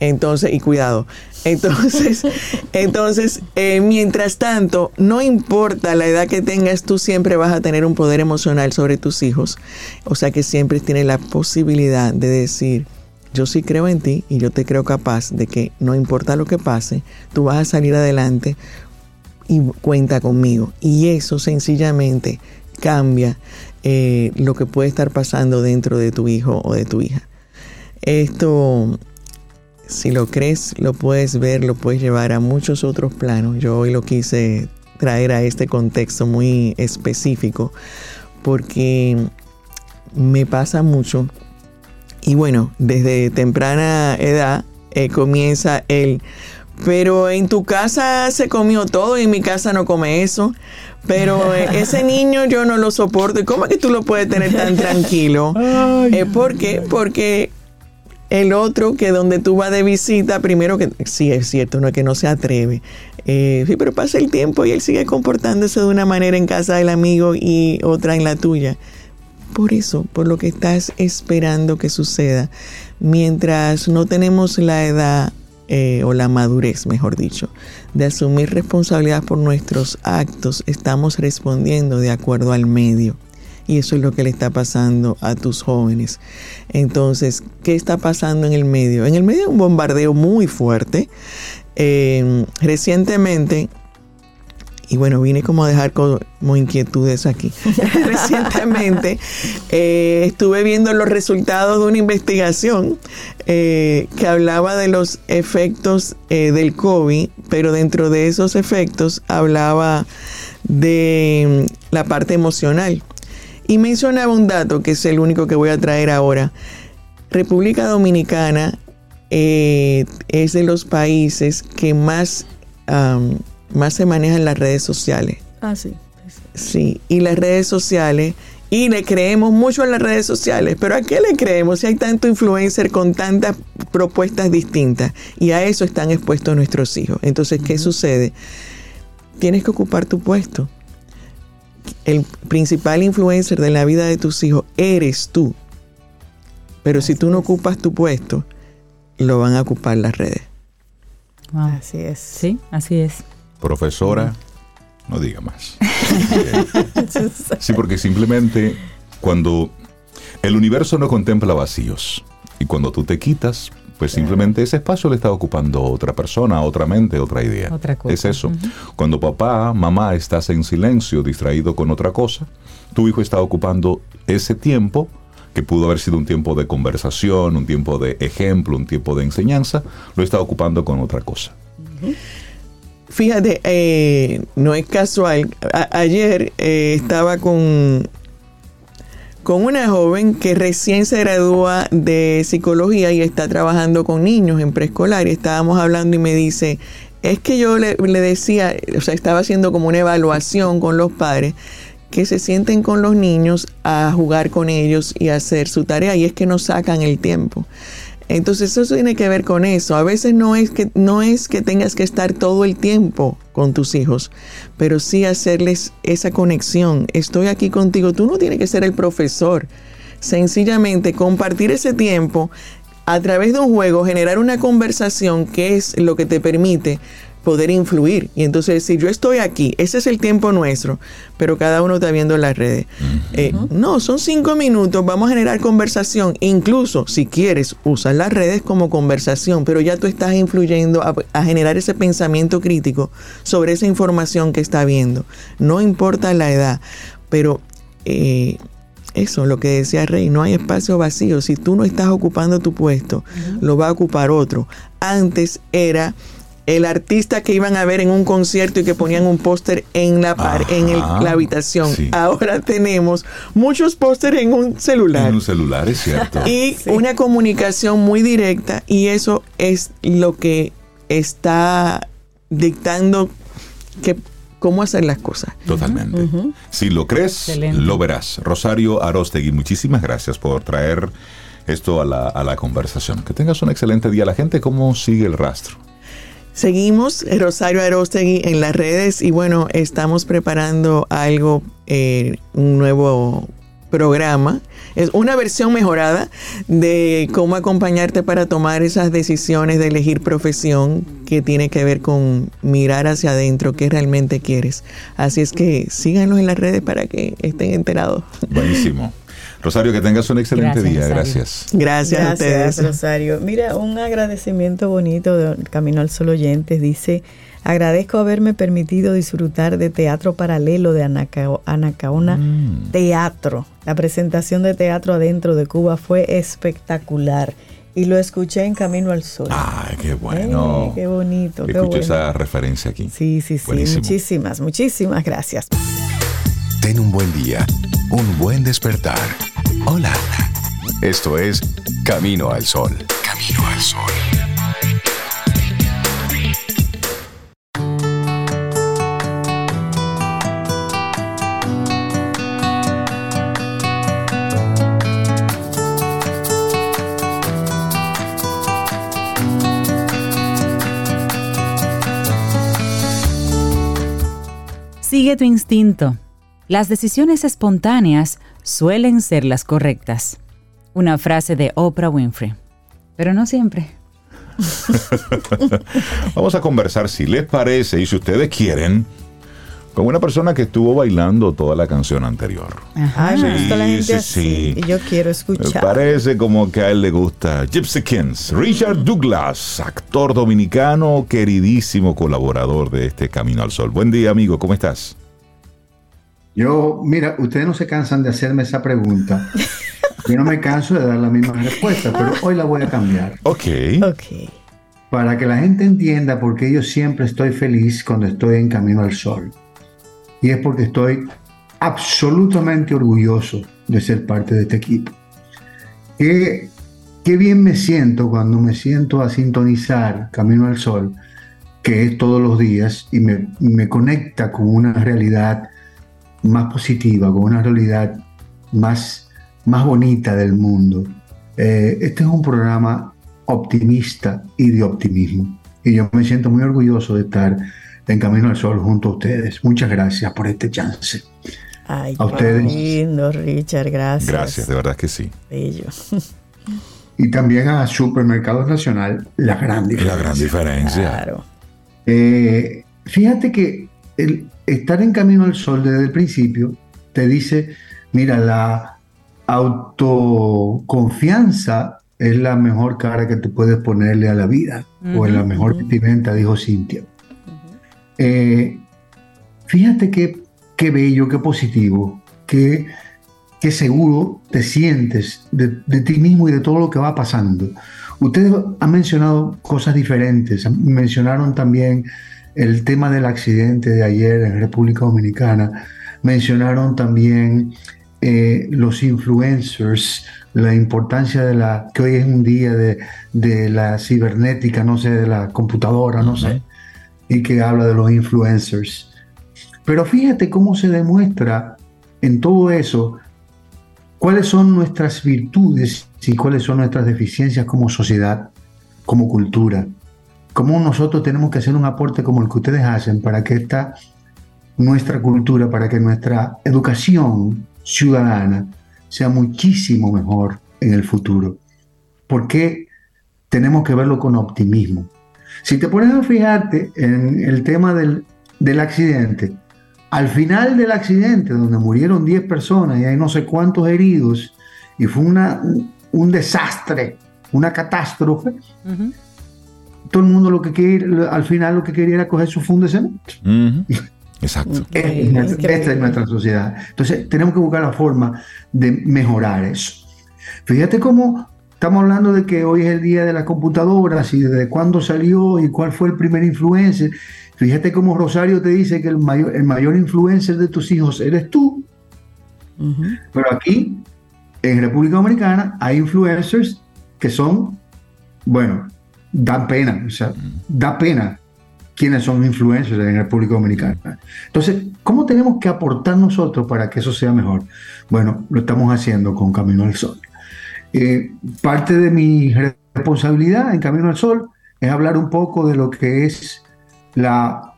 Entonces, y cuidado. Entonces, *laughs* entonces eh, mientras tanto, no importa la edad que tengas, tú siempre vas a tener un poder emocional sobre tus hijos. O sea que siempre tienes la posibilidad de decir, yo sí creo en ti y yo te creo capaz de que no importa lo que pase, tú vas a salir adelante y cuenta conmigo. Y eso sencillamente cambia eh, lo que puede estar pasando dentro de tu hijo o de tu hija. Esto si lo crees, lo puedes ver, lo puedes llevar a muchos otros planos. Yo hoy lo quise traer a este contexto muy específico porque me pasa mucho. Y bueno, desde temprana edad eh, comienza el, pero en tu casa se comió todo y en mi casa no come eso. Pero eh, *laughs* ese niño yo no lo soporto. ¿Y cómo es que tú lo puedes tener tan *laughs* tranquilo? Eh, ¿Por qué? Porque El otro que donde tú vas de visita, primero que sí es cierto, no es que no se atreve. Eh, sí, pero pasa el tiempo y él sigue comportándose de una manera en casa del amigo y otra en la tuya. Por eso, por lo que estás esperando que suceda. Mientras no tenemos la edad eh, o la madurez, mejor dicho, de asumir responsabilidad por nuestros actos, estamos respondiendo de acuerdo al medio. Y eso es lo que le está pasando a tus jóvenes. Entonces, ¿qué está pasando en el medio? En el medio hay un bombardeo muy fuerte. Eh, recientemente, y bueno, vine como a dejar como inquietudes aquí. *laughs* Recientemente eh, estuve viendo los resultados de una investigación eh, que hablaba de los efectos del COVID, pero dentro de esos efectos hablaba de mm, la parte emocional. Y mencionaba un dato que es el único que voy a traer ahora. República Dominicana eh, es de los países que más, más se manejan las redes sociales. Ah, sí. Sí, y las redes sociales, y le creemos mucho a las redes sociales, pero ¿a qué le creemos si hay tanto influencer con tantas propuestas distintas? Y a eso están expuestos nuestros hijos. Entonces, ¿qué sucede? Tienes que ocupar tu puesto el principal influencer de la vida de tus hijos eres tú. Pero si tú no ocupas tu puesto, lo van a ocupar las redes. Así es. Sí, así es. Profesora, no diga más. *laughs* sí, porque simplemente cuando el universo no contempla vacíos y cuando tú te quitas, pues simplemente ese espacio le está ocupando otra persona, otra mente, otra idea. Otra cosa. Es eso. Cuando papá, mamá estás en silencio, distraído con otra cosa, tu hijo está ocupando ese tiempo que pudo haber sido un tiempo de conversación, un tiempo de ejemplo, un tiempo de enseñanza, lo está ocupando con otra cosa. Fíjate, eh, no es casual. ayer eh, estaba con con una joven que recién se gradúa de psicología y está trabajando con niños en preescolar y estábamos hablando y me dice, es que yo le, decía, o sea, estaba haciendo como una evaluación con los padres que se sienten con los niños a jugar con ellos y hacer su tarea y es que no sacan el tiempo. Entonces eso tiene que ver con eso. A veces no es que no es que tengas que estar todo el tiempo con tus hijos, pero sí hacerles esa conexión. Estoy aquí contigo. Tú no tienes que ser el profesor. Sencillamente compartir ese tiempo a través de un juego, generar una conversación que es lo que te permite poder influir. Y entonces si yo estoy aquí, ese es el tiempo nuestro, pero cada uno está viendo las redes. Eh, no, son cinco minutos, vamos a generar conversación. Incluso si quieres, usar las redes como conversación, pero ya tú estás influyendo a, generar ese pensamiento crítico sobre esa información que está viendo. No importa la edad, pero... Eh, eso, lo que decía Rey, no hay espacio vacío. Si tú no estás ocupando tu puesto, lo va a ocupar otro. Antes era el artista que iban a ver en un concierto y que ponían un póster en la en la habitación. Ahora tenemos muchos pósteres en un celular. En un celular, es cierto. *laughs* Y una comunicación muy directa y eso es lo que está dictando que cómo hacer las cosas. Totalmente. Si lo crees, lo verás. Rosario Arostegui, muchísimas gracias por traer esto a la, a la conversación. Que tengas un excelente día. La gente, ¿cómo sigue el rastro? Seguimos Rosario Arostegui en las redes y bueno, estamos preparando algo, eh, un nuevo programa. Es una versión mejorada de cómo acompañarte para tomar esas decisiones de elegir profesión que tiene que ver con mirar hacia adentro qué realmente quieres. Así es que síganos en las redes para que estén enterados. Buenísimo. Rosario, que tengas un excelente día. Gracias. Gracias. a ustedes. Rosario. Mira, un agradecimiento bonito de Camino al Sol Oyentes. Dice, agradezco haberme permitido disfrutar de teatro paralelo de Anacaona mm. Teatro. La presentación de teatro adentro de Cuba fue espectacular. Y lo escuché en Camino al Sol. ¡Ay, qué bueno! Qué bonito. Escuché esa referencia aquí. Sí, sí, sí. Muchísimas, muchísimas gracias. Ten un buen día, un buen despertar. Hola. Esto es Camino al Sol. Camino al Sol. Sigue tu instinto las decisiones espontáneas suelen ser las correctas. Una frase de Oprah Winfrey. Pero no siempre. *laughs* Vamos a conversar, si les parece y si ustedes quieren, con una persona que estuvo bailando toda la canción anterior. Ay, me Sí, gusta la gente sí, así. sí. Y yo quiero Me escuchar. parece como que a él le gusta Gypsy Kings. Richard Douglas, actor dominicano, queridísimo colaborador de este Camino al Sol. Buen día, amigo, ¿cómo estás? Yo, mira, ustedes no se cansan de hacerme esa pregunta. Yo no me canso de dar la misma respuesta, pero hoy la voy a cambiar Ok. Ok. para que la gente entienda por qué yo siempre estoy feliz cuando estoy en camino al sol. Y es porque estoy absolutamente orgulloso de ser parte de este equipo. Qué, qué bien me siento cuando me siento a sintonizar Camino al Sol, que es todos los días, y me, me conecta con una realidad más positiva, con una realidad más, más bonita del mundo. Eh, este es un programa optimista y de optimismo. Y yo me siento muy orgulloso de estar en Camino al Sol junto a ustedes. Muchas gracias por este chance. Ay, A qué ustedes. lindo, Richard. Gracias. Gracias, de verdad que sí. Bello. Y también a Supermercados Nacional, la gran diferencia. La gran diferencia. Claro. Eh, fíjate que el estar en Camino al Sol desde el principio te dice, mira, la autoconfianza es la mejor cara que tú puedes ponerle a la vida, o es la mejor ujú. vestimenta, dijo Cintia. Eh, fíjate qué, qué bello, qué positivo, qué, qué seguro te sientes de, de ti mismo y de todo lo que va pasando. Ustedes han mencionado cosas diferentes, mencionaron también el tema del accidente de ayer en República Dominicana, mencionaron también eh, los influencers, la importancia de la, que hoy es un día de, de la cibernética, no sé, de la computadora, no sé, y que habla de los influencers. Pero fíjate cómo se demuestra en todo eso cuáles son nuestras virtudes y cuáles son nuestras deficiencias como sociedad, como cultura. Cómo nosotros tenemos que hacer un aporte como el que ustedes hacen para que esta nuestra cultura, para que nuestra educación ciudadana sea muchísimo mejor en el futuro. Porque tenemos que verlo con optimismo. Si te pones a fijarte en el tema del, del accidente, al final del accidente, donde murieron 10 personas y hay no sé cuántos heridos, y fue una, un, desastre, una catástrofe. Todo el mundo lo que quiere, al final lo que quería era coger su fondo de cemento. Exacto. Esta *laughs* es nuestra- increíble. esta es nuestra sociedad. Entonces, tenemos que buscar la forma de mejorar eso. Fíjate cómo estamos hablando de que hoy es el día de las computadoras y desde cuándo salió y cuál fue el primer influencer. Fíjate cómo Rosario te dice que el mayor, el mayor influencer de tus hijos eres tú. Pero aquí, en República Dominicana, hay influencers que son, bueno, dan pena, o sea, da pena quiénes son influencers en República Dominicana. Entonces, ¿cómo tenemos que aportar nosotros para que eso sea mejor? Bueno, lo estamos haciendo con Camino al Sol. Eh, parte de mi responsabilidad en Camino al Sol es hablar un poco de lo que es la,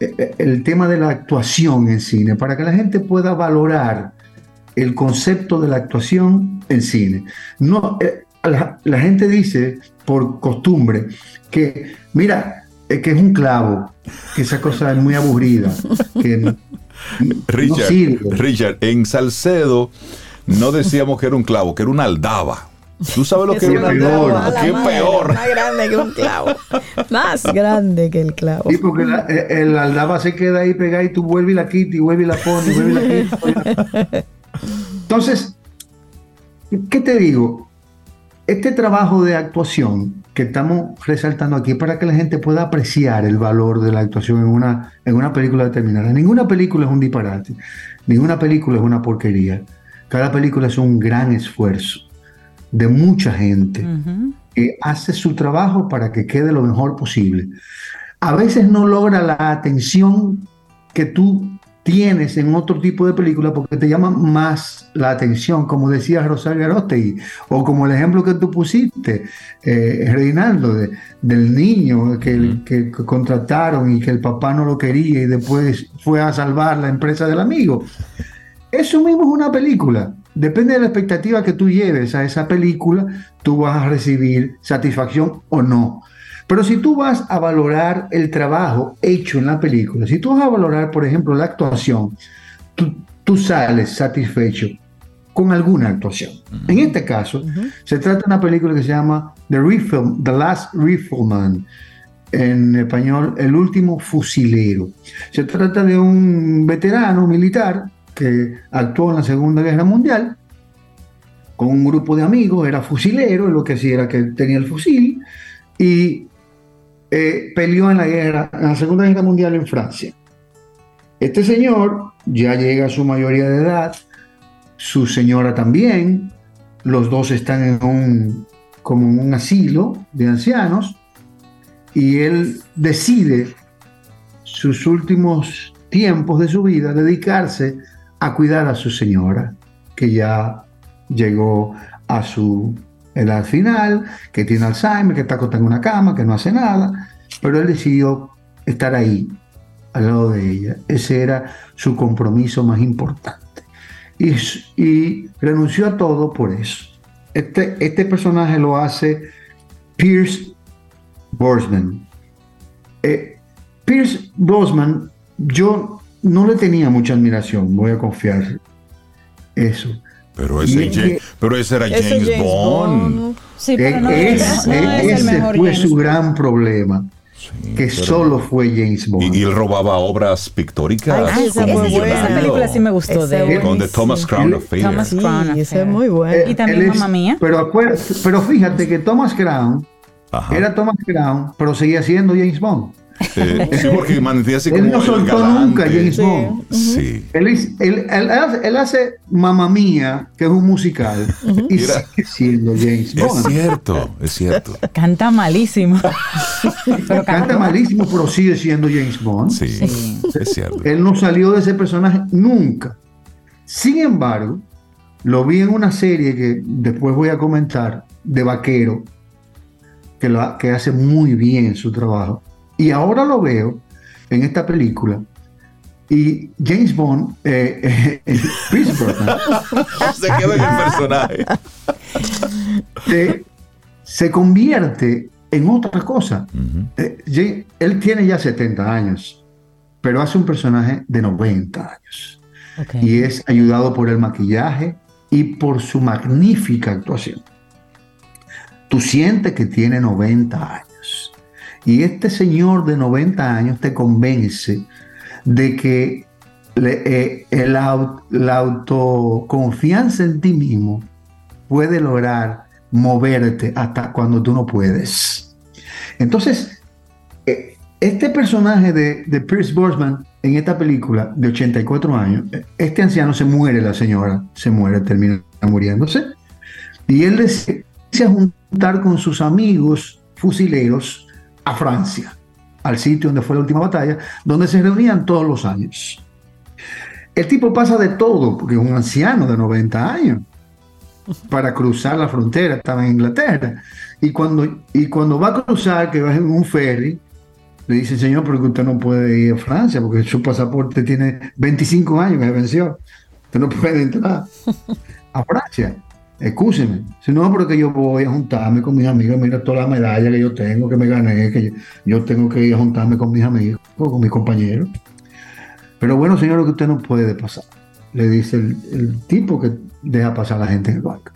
eh, el tema de la actuación en cine, para que la gente pueda valorar el concepto de la actuación en cine. No, eh, la gente dice por costumbre que, mira, eh, que es un clavo, que esa cosa es muy aburrida, que no, no Richard, sirve. Richard, en Salcedo no decíamos que era un clavo, que era una aldaba. ¿Tú sabes lo que Es era una aldaba? ¡Qué madre, peor! Más grande que un clavo. *laughs* Más grande que el clavo. Sí, porque la- eh, el aldaba se queda ahí pegada y tú vuelves y la quitas y vuelves y la pones y vuelves y la quitas. vuelves y la- *laughs* Entonces, ¿qué te digo? Este trabajo de actuación que estamos resaltando aquí es para que la gente pueda apreciar el valor de la actuación en una, en una película determinada. Ninguna película es un disparate, ninguna película es una porquería. Cada película es un gran esfuerzo de mucha gente que hace su trabajo para que quede lo mejor posible. A veces no logra la atención que tú tienes en otro tipo de película porque te llama más la atención, como decía Rosario Arostegui, o como el ejemplo que tú pusiste, eh, Reinaldo, de, del niño que, que, contrataron y que el papá no lo quería y después fue a salvar la empresa del amigo. Eso mismo es una película. Depende de la expectativa que tú lleves a esa película, tú vas a recibir satisfacción o no. Pero si tú vas a valorar el trabajo hecho en la película, si tú vas a valorar, por ejemplo, la actuación, tú, sales satisfecho con alguna actuación. En este caso, se trata de una película que se llama The, Rifle, The Last Rifleman, en español, El último fusilero. Se trata de un veterano militar que actuó en la Segunda Guerra Mundial con un grupo de amigos, era fusilero, lo que hacía era que tenía el fusil y eh, en la guerra, en la Segunda Guerra Mundial en Francia. Este señor ya llega a su mayoría de edad, su señora también, los dos están en un, como un asilo de ancianos, y él decide sus últimos tiempos de su vida dedicarse a cuidar a su señora, que ya llegó a su edad final, que tiene Alzheimer, que está acostada en una cama, que no hace nada, pero él decidió estar ahí, al lado de ella. Ese era su compromiso más importante. Y, y renunció a todo por eso. Este, este personaje lo hace Pierce Brosnan. Eh, Pierce Brosnan, yo no le tenía mucha admiración, voy a confiar eso. Pero ese, pero ese era James, Bond. Sí, pero no, ese fue su gran problema. que solo fue James Bond. Y, él robaba obras pictóricas. Ay, esa, película sí me gustó de Con The Thomas Crown Affair. Thomas Crown ese es muy bueno. y también Mamma Mía. Pero, pero fíjate que Thomas Crown era Thomas Crown, pero seguía siendo James Bond. Eh, porque Él no soltó nunca James Bond. Sí. Él, hace Mamma Mía, que es un musical, y sigue siendo James Bond. Es cierto, es cierto. Canta malísimo. pero canta, malísimo, pero sigue siendo James Bond. Sí, es cierto. Él no salió de ese personaje nunca. Sin embargo, lo vi en una serie que después voy a comentar, de vaquero, que, lo, que hace muy bien su trabajo y ahora lo veo en esta película. Y James Bond, eh, *laughs* eh, *laughs* se queda en el personaje. Se, convierte en otra cosa. Eh, él tiene ya 70 años, pero hace un personaje de 90 años. Y es ayudado por el maquillaje y por su magnífica actuación. Tú sientes que tiene 90 años y este señor de 90 años te convence de que eh, la autoconfianza en ti mismo puede lograr moverte hasta cuando tú no puedes. Entonces, eh, este personaje de, de Pierce Brosnan en esta película de 84 años, este anciano se muere, la señora se muere, termina muriéndose, y él decide juntar con sus amigos fusileros a Francia, al sitio donde fue la última batalla, donde se reunían todos los años. El tipo pasa de todo, porque es un anciano de 90 años, para cruzar la frontera, estaba en Inglaterra. Y cuando, y cuando va a cruzar, que va en un ferry, le dice, señor, pero que usted no puede ir a Francia, porque su pasaporte tiene 25 años que venció. Usted no puede entrar a Francia. Escúcheme, si no, porque yo voy a juntarme con mis amigos, mira toda la medalla que yo tengo, que me gané, que yo, tengo que ir a juntarme con mis amigos, con mis compañeros. Pero bueno, señor, que usted no puede pasar, le dice el, tipo que deja pasar a la gente en el barco.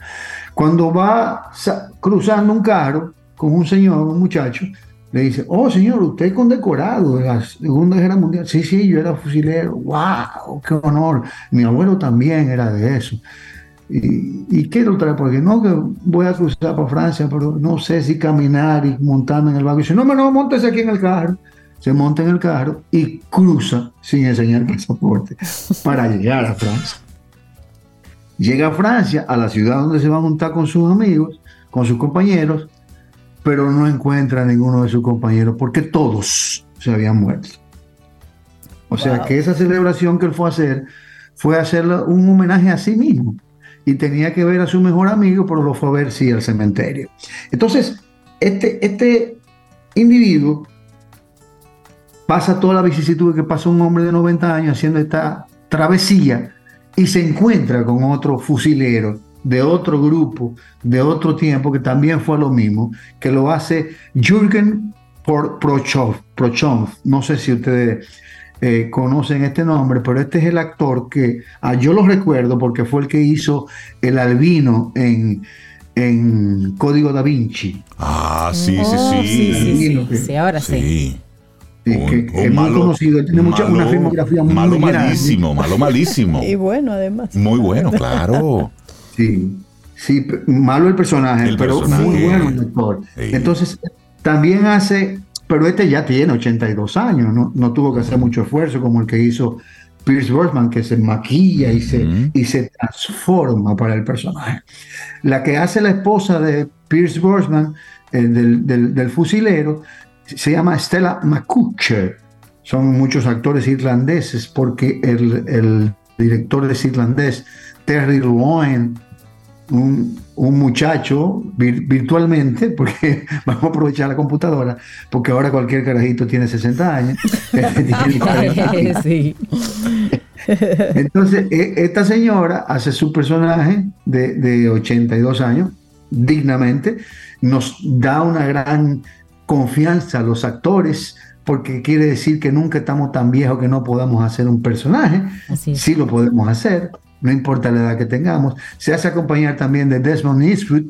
Cuando va cruzando un carro con un señor, un muchacho, le dice, oh señor, usted es condecorado de la Segunda Guerra Mundial. Sí, sí, yo era fusilero. ¡Wow! ¡Qué honor! Mi abuelo también era de eso y, quiero traer, porque no que voy a cruzar para Francia, pero no sé si caminar y montarme en el barco. Y dice, no, no, montese aquí en el carro. Se monta en el carro y cruza sin enseñar pasaporte *laughs* para llegar a Francia. Llega a Francia, a la ciudad donde se va a montar con sus amigos, con sus compañeros, pero no encuentra a ninguno de sus compañeros porque todos se habían muerto. O sea que esa celebración que él fue a hacer fue a hacer un homenaje a sí mismo. Y tenía que ver a su mejor amigo, pero lo fue a ver sí al cementerio. Entonces, este, este individuo pasa toda la vicisitud que pasa un hombre de 90 años haciendo esta travesía y se encuentra con otro fusilero de otro grupo, de otro tiempo, que también fue lo mismo, que lo hace Jürgen Prochov. No sé si ustedes eh, conocen este nombre, pero este es el actor que ah, yo lo recuerdo porque fue el que hizo el albino en, en Código da Vinci. Ah, sí, sí, oh, sí. Sí, ahora sí. que, es muy conocido, tiene mucha, una filmografía muy Malo, malísimo, malo, malísimo. *laughs* y bueno, además. Muy bueno, claro. Sí, sí, malo el personaje, pero muy bueno el actor. Entonces, también hace, pero este ya tiene 82 años, no, no tuvo que hacer mucho esfuerzo como el que hizo Pierce Brosnan, que se maquilla y, se, y se transforma para el personaje. La que hace la esposa de Pierce Brosnan, eh, del, del, fusilero, se llama Stella McCutcher. Son muchos actores irlandeses porque el, el director es irlandés, Terry Loen, un, muchacho virtualmente, porque *laughs* vamos a aprovechar la computadora, porque ahora cualquier carajito tiene 60 años. *laughs* *laughs* Entonces, e, esta señora hace su personaje de, de 82 años, dignamente, nos da una gran confianza a los actores, porque quiere decir que nunca estamos tan viejos que no podamos hacer un personaje. Sí lo podemos hacer no importa la edad que tengamos. Se hace acompañar también de Desmond Eastwood,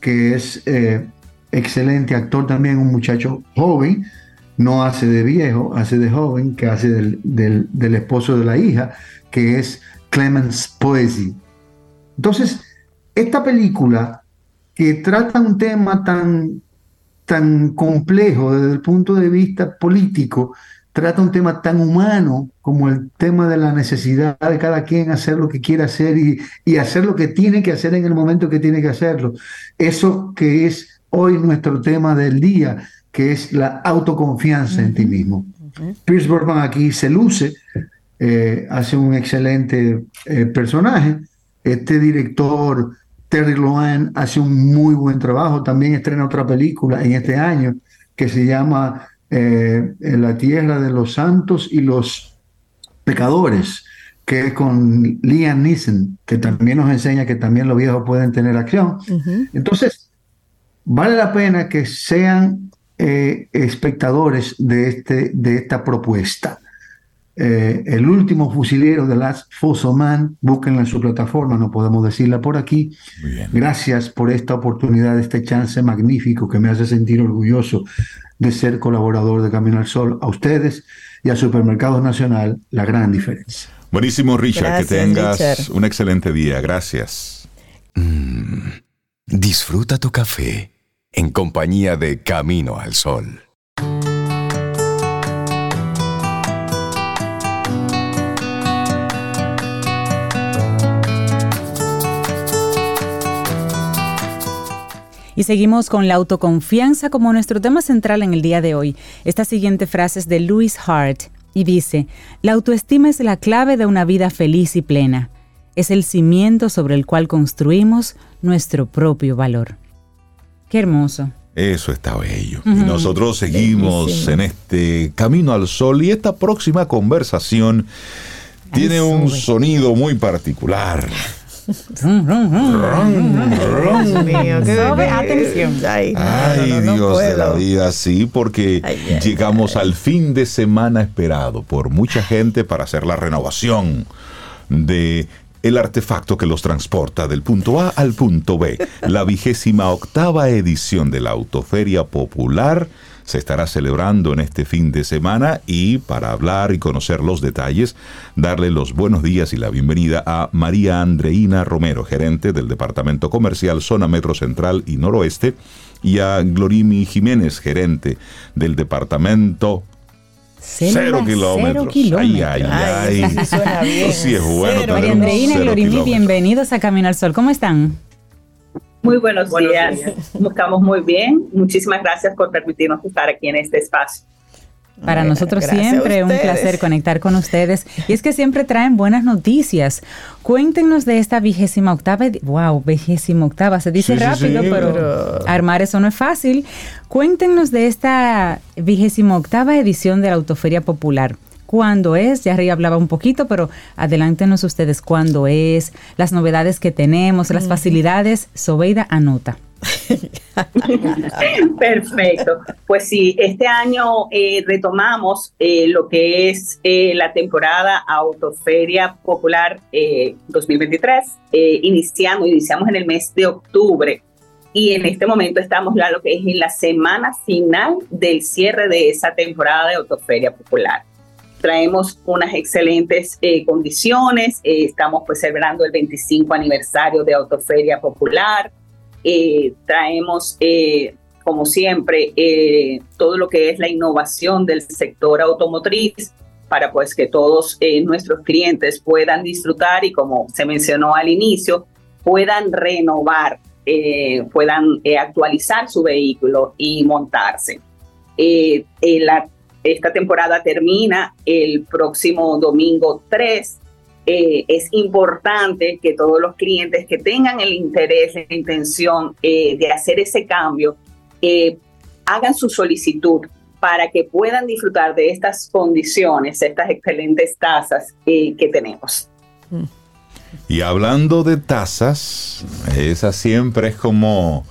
que es eh, excelente actor también, un muchacho joven, no hace de viejo, hace de joven, que hace del, esposo de la hija, que es Clemens Poesy. Entonces, esta película que trata un tema tan, tan complejo desde el punto de vista político, trata un tema tan humano como el tema de la necesidad de cada quien hacer lo que quiere hacer y, y, hacer lo que tiene que hacer en el momento que tiene que hacerlo. Eso que es hoy nuestro tema del día, que es la autoconfianza en ti mismo. Pierce Brosnan aquí se luce, eh, hace un excelente eh, personaje. Este director, Terry Loan, hace un muy buen trabajo. También estrena otra película en este año que se llama eh, en la tierra de los santos y los pecadores, que es con Liam Neeson, que también nos enseña que también los viejos pueden tener acción. Entonces, vale la pena que sean eh, espectadores de, este, de esta propuesta. Eh, el último fusilero de Last Fossil Man, búsquenla en su plataforma, no podemos decirla por aquí. Gracias por esta oportunidad, este chance magnífico que me hace sentir orgulloso de ser colaborador de Camino al Sol. A ustedes y a Supermercados Nacional, la gran diferencia. Buenísimo, Richard. que tengas un excelente día. Gracias. Mm, disfruta tu café en compañía de Camino al Sol. Y seguimos con la autoconfianza como nuestro tema central en el día de hoy. Esta siguiente frase es de Louis Hart y dice, la autoestima es la clave de una vida feliz y plena. Es el cimiento sobre el cual construimos nuestro propio valor. Qué hermoso. Eso está bello. Y nosotros seguimos en este camino al sol y esta próxima conversación tiene un sonido muy particular. Atención. Ay, Dios de la vida, sí, porque llegamos al fin de semana esperado por mucha gente para hacer la renovación de el artefacto que los transporta del punto A al punto B, la vigésima octava edición de la Autoferia Popular se estará celebrando en este fin de semana y para hablar y conocer los detalles, darle los buenos días y la bienvenida a María Andreina Romero, gerente del Departamento Comercial Zona Metro Central y Noroeste, y a Glorimi Jiménez, gerente del Departamento Cero, kilómetros. Ay, ay, ay. sí es bueno. María Andreina y Glorimi, bienvenidos a Camino al Sol. ¿Cómo están? Muy buenos, días. Estamos muy bien. Muchísimas gracias por permitirnos estar aquí en este espacio. Para nosotros siempre un placer conectar con ustedes. Y es que siempre traen buenas noticias. Cuéntenos de esta vigésima octava. Wow, vigésima octava. Se dice rápido, pero, armar eso no es fácil. Cuéntenos de esta vigésima octava edición de la Autoferia Popular cuándo es, ya Rey hablaba un poquito, pero adelántenos ustedes cuándo es, las novedades que tenemos, las facilidades. Sobeida anota. *laughs* Perfecto. Pues sí, este año eh, retomamos eh, lo que es eh, la temporada Autoferia Popular 2023. iniciamos, iniciamos en el mes de octubre y en este momento estamos ya lo que es en la semana final del cierre de esa temporada de Autoferia Popular traemos unas excelentes eh, condiciones, eh, estamos pues celebrando el 25 aniversario de Autoferia Popular, eh, traemos como siempre todo lo que es la innovación del sector automotriz para pues que todos nuestros clientes puedan disfrutar y como se mencionó al inicio, puedan renovar, puedan actualizar su vehículo y montarse. la esta temporada termina el próximo domingo 3. Eh, es importante que todos los clientes que tengan el interés, la intención eh, de hacer ese cambio, eh, hagan su solicitud para que puedan disfrutar de estas condiciones, estas excelentes tasas que tenemos. Y hablando de tasas, esa siempre es como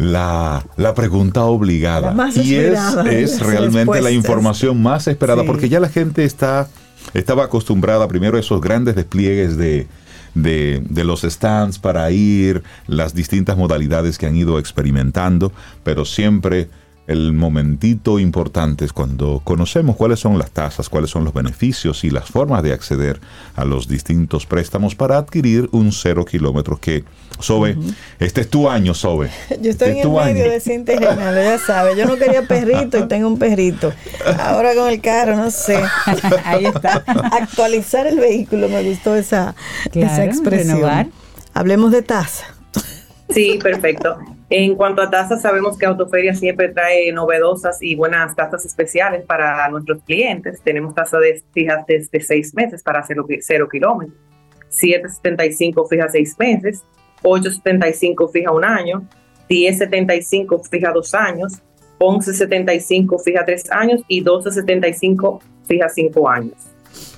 la, la pregunta obligada. y es, realmente la información más esperada, porque ya la gente está, estaba acostumbrada primero a esos grandes despliegues de, de, de, los stands para ir, las distintas modalidades que han ido experimentando, pero siempre el momentito importante es cuando conocemos cuáles son las tasas, cuáles son los beneficios y las formas de acceder a los distintos préstamos para adquirir un cero kilómetros que, Sobe, este es tu año, Sobe. *laughs* Yo estoy este en el medio de Cintia ya sabes, yo no quería perrito y tengo un perrito. Ahora con el carro, no sé. *laughs* Ahí está. Actualizar el vehículo, me gustó esa, esa expresión. Hablemos de tasa. Sí, perfecto. En cuanto a tasas, sabemos que Autoferia siempre trae novedosas y buenas tasas especiales para nuestros clientes. Tenemos tasas de, fijas desde seis meses para cero, cero kilómetros, 7.75 fija seis meses, 8.75 fija un año, 10.75 fija dos años, 11.75 fija tres años y 12.75 fija cinco años.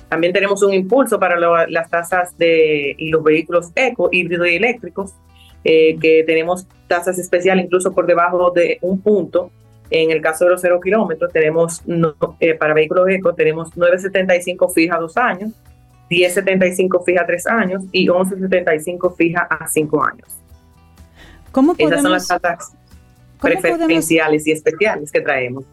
También tenemos un impulso para las tasas de los vehículos eco, híbridos y eléctricos eh, que tenemos tasas especiales incluso por debajo de un punto. En el caso de los cero kilómetros, tenemos eh, para vehículos eco, tenemos 9.75 fija a dos años, 10.75 fija a tres años y 11.75 fija a cinco años. ¿Cómo podemos, Esas son las tasas preferenciales y especiales que traemos.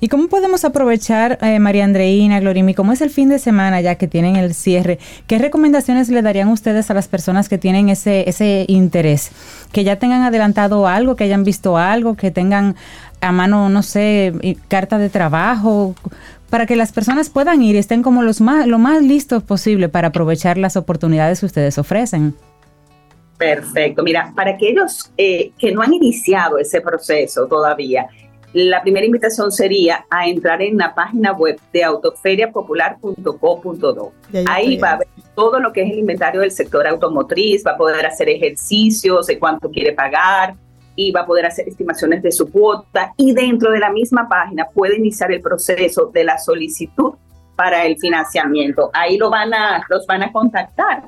¿Y cómo podemos aprovechar, eh, María Andreina, Glorimi, como es el fin de semana ya que tienen el cierre, qué recomendaciones le darían ustedes a las personas que tienen ese, ese interés? Que ya tengan adelantado algo, que hayan visto algo, que tengan a mano, no sé, carta de trabajo, para que las personas puedan ir y estén como los más, lo más listos posible para aprovechar las oportunidades que ustedes ofrecen. Perfecto. Mira, para aquellos eh, que no han iniciado ese proceso todavía, la primera invitación sería a entrar en la página web de autoferiapopular.co.do. Ahí va a ver todo lo que es el inventario del sector automotriz, va a poder hacer ejercicios de cuánto quiere pagar y va a poder hacer estimaciones de su cuota y dentro de la misma página puede iniciar el proceso de la solicitud para el financiamiento. Ahí lo van a, los van a contactar.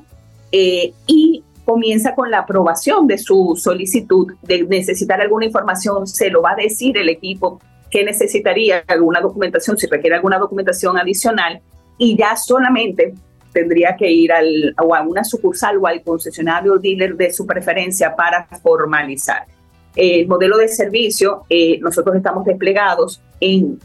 Eh, y comienza con la aprobación de su solicitud de necesitar alguna información, se lo va a decir el equipo que necesitaría alguna documentación, si requiere alguna documentación adicional, y ya solamente tendría que ir al, a una sucursal o al concesionario o dealer de su preferencia para formalizar. El modelo de servicio, eh, nosotros estamos desplegados en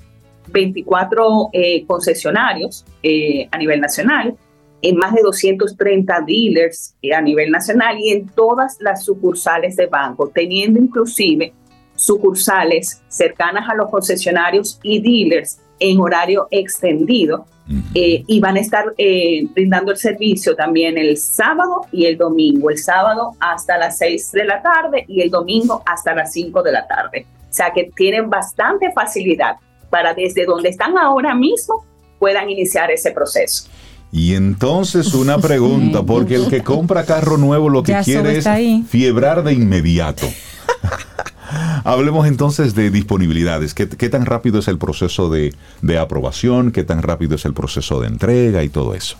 24 eh, concesionarios eh, a nivel nacional, en más de 230 dealers eh, a nivel nacional y en todas las sucursales de banco, teniendo inclusive sucursales cercanas a los concesionarios y dealers en horario extendido eh, y van a estar eh, brindando el servicio también el sábado y el domingo, el sábado hasta las 6 de la tarde y el domingo hasta las 5 de la tarde. O sea que tienen bastante facilidad para desde donde están ahora mismo puedan iniciar ese proceso. Y entonces una pregunta, porque el que compra carro nuevo lo que Ya quiere es ahí. fiebrar de inmediato. *laughs* Hablemos entonces de disponibilidades. ¿Qué, qué tan rápido es el proceso de, de aprobación? ¿Qué tan rápido es el proceso de entrega y todo eso?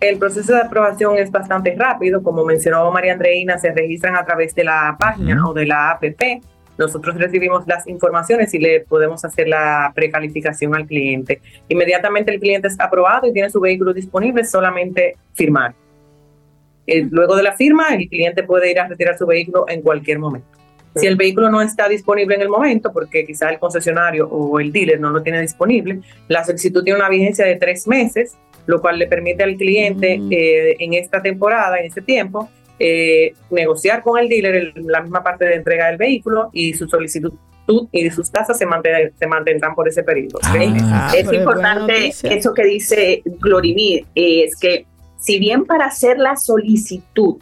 El proceso de aprobación es bastante rápido, como mencionó María Andreina, se registran a través de la página o de la APP. Nosotros recibimos las informaciones y le podemos hacer la precalificación al cliente. Inmediatamente el cliente es aprobado y tiene su vehículo disponible, solamente firmar. Eh, Luego de la firma, el cliente puede ir a retirar su vehículo en cualquier momento. Si el vehículo no está disponible en el momento, porque quizá el concesionario o el dealer no lo tiene disponible, la solicitud tiene una vigencia de tres meses, lo cual le permite al cliente eh, en esta temporada, en este tiempo, eh, negociar con el dealer el- la misma parte de entrega del vehículo y su solicitud y sus tasas se, manten- se mantendrán por ese periodo. Ah, es buena importante eso que dice Glorimir, eh, es que si bien para hacer la solicitud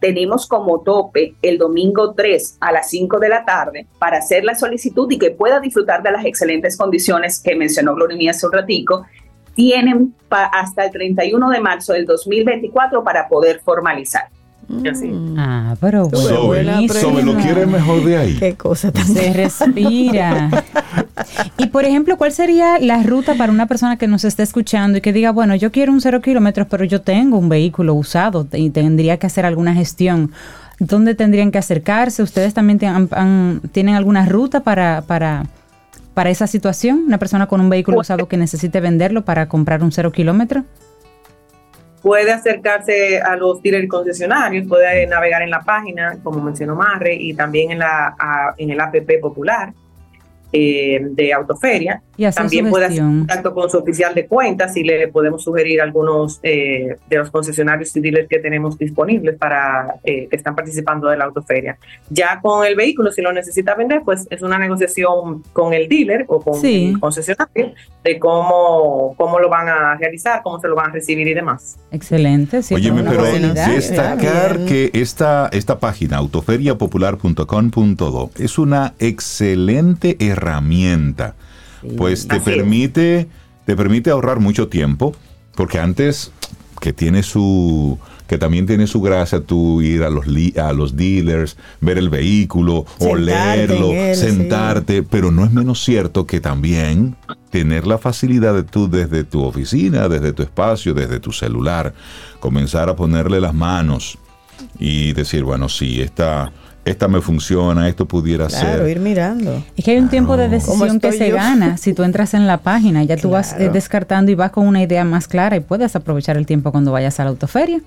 tenemos como tope el domingo 3 a las 5 de la tarde para hacer la solicitud y que pueda disfrutar de las excelentes condiciones que mencionó Glorimir hace un ratico, tienen hasta el 31 de marzo del 2024 para poder formalizar. Así. Ah, pero bueno. Sobe, ¿lo quiere mejor de ahí? Qué cosa tan Se respira. *laughs* Y por ejemplo, ¿cuál sería la ruta para una persona que nos esté escuchando y que diga, bueno, yo quiero un cero kilómetros, pero yo tengo un vehículo usado y tendría que hacer alguna gestión? ¿Dónde tendrían que acercarse? ¿Ustedes también te- han- han- tienen alguna ruta para, para, para esa situación? ¿Una persona con un vehículo usado que necesite venderlo para comprar un cero kilómetro? Puede acercarse a los dealers concesionarios, puede navegar en la página, como mencionó Marre, y también en, la, en el APP popular eh, de Autoferia. Y hacer También su puede hacer contacto con su oficial de cuentas y le podemos sugerir algunos eh, de los concesionarios y dealers que tenemos disponibles para eh, que están participando de la autoferia. Ya con el vehículo, si lo necesita vender, pues es una negociación con el dealer o con Sí. el concesionario de cómo, cómo lo van a realizar, cómo se lo van a recibir y demás. Excelente. sí, una pero destacar que esta, esta página, autoferiapopular.com.do, es una excelente herramienta. Pues te Así es. permite, te permite ahorrar mucho tiempo, porque antes que tiene su que también tiene su gracia tú ir a los li- a los dealers, ver el vehículo, Sentarte olerlo, él, sí. sentarte, pero no es menos cierto que también tener la facilidad de tú desde tu oficina, desde tu espacio, desde tu celular, comenzar a ponerle las manos y decir, bueno, sí, esta, esta me funciona, esto pudiera Claro, ser. ir mirando. Es que hay un tiempo de ¿Cómo decisión que se yo? gana si tú entras en la página. Ya tú vas eh, Claro. descartando y vas con una idea más clara y puedes aprovechar el tiempo cuando vayas a la autoferia.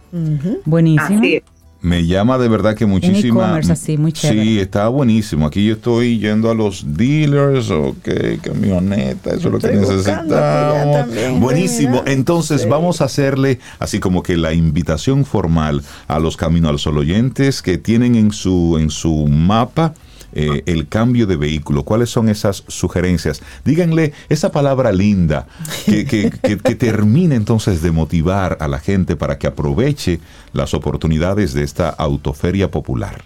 Buenísimo. Así es. Me llama de verdad que muchísima. e-commerce así, muy chévere. Sí, está buenísimo. Aquí yo estoy yendo a los dealers, ok, camioneta, eso es lo que necesitamos. también, Buenísimo. Entonces Sí. vamos a hacerle así como que la invitación formal a los Camino al Sol oyentes que tienen en su, en su mapa. Eh, el cambio de vehículo, cuáles son esas sugerencias. Díganle esa palabra linda que, que- termine entonces de motivar a la gente para que aproveche las oportunidades de esta autoferia popular.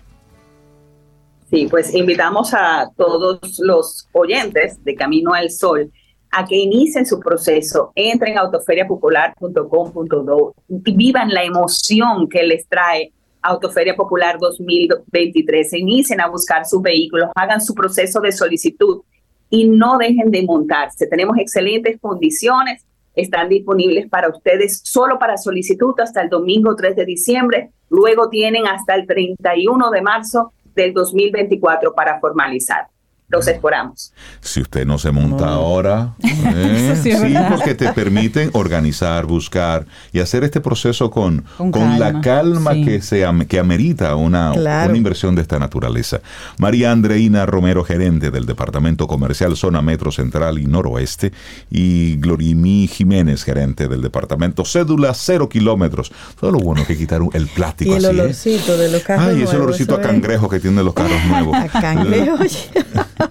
Sí, pues invitamos a todos los oyentes de Camino al Sol a que inicien su proceso, entren a autoferiapopular.com.do vivan la emoción que les trae Autoferia Popular 2023. Se inicien a buscar sus vehículos, hagan su proceso de solicitud y no dejen de montarse. Tenemos excelentes condiciones, están disponibles para ustedes solo para solicitud hasta el domingo 3 de diciembre, luego tienen hasta el 31 de marzo del 2024 para formalizar. Los esperamos. Si usted no se monta ahora, *laughs* ¿eh? Sí verdad. porque te permiten organizar, buscar y hacer este proceso con, Con con la calma, sí. que, se, am- que amerita una, Claro. una inversión de esta naturaleza. María Andreina Romero, gerente del Departamento Comercial Zona Metro Central y Noroeste, y Glorimí Jiménez, gerente del Departamento Cédula Cero Kilómetros. Todo lo bueno que quitar un- el plástico Y el así, ¿eh? olorcito de los carros Ay, ese nuevos, olorcito a es. cangrejo que tienen los carros *laughs* nuevos. A cangrejo.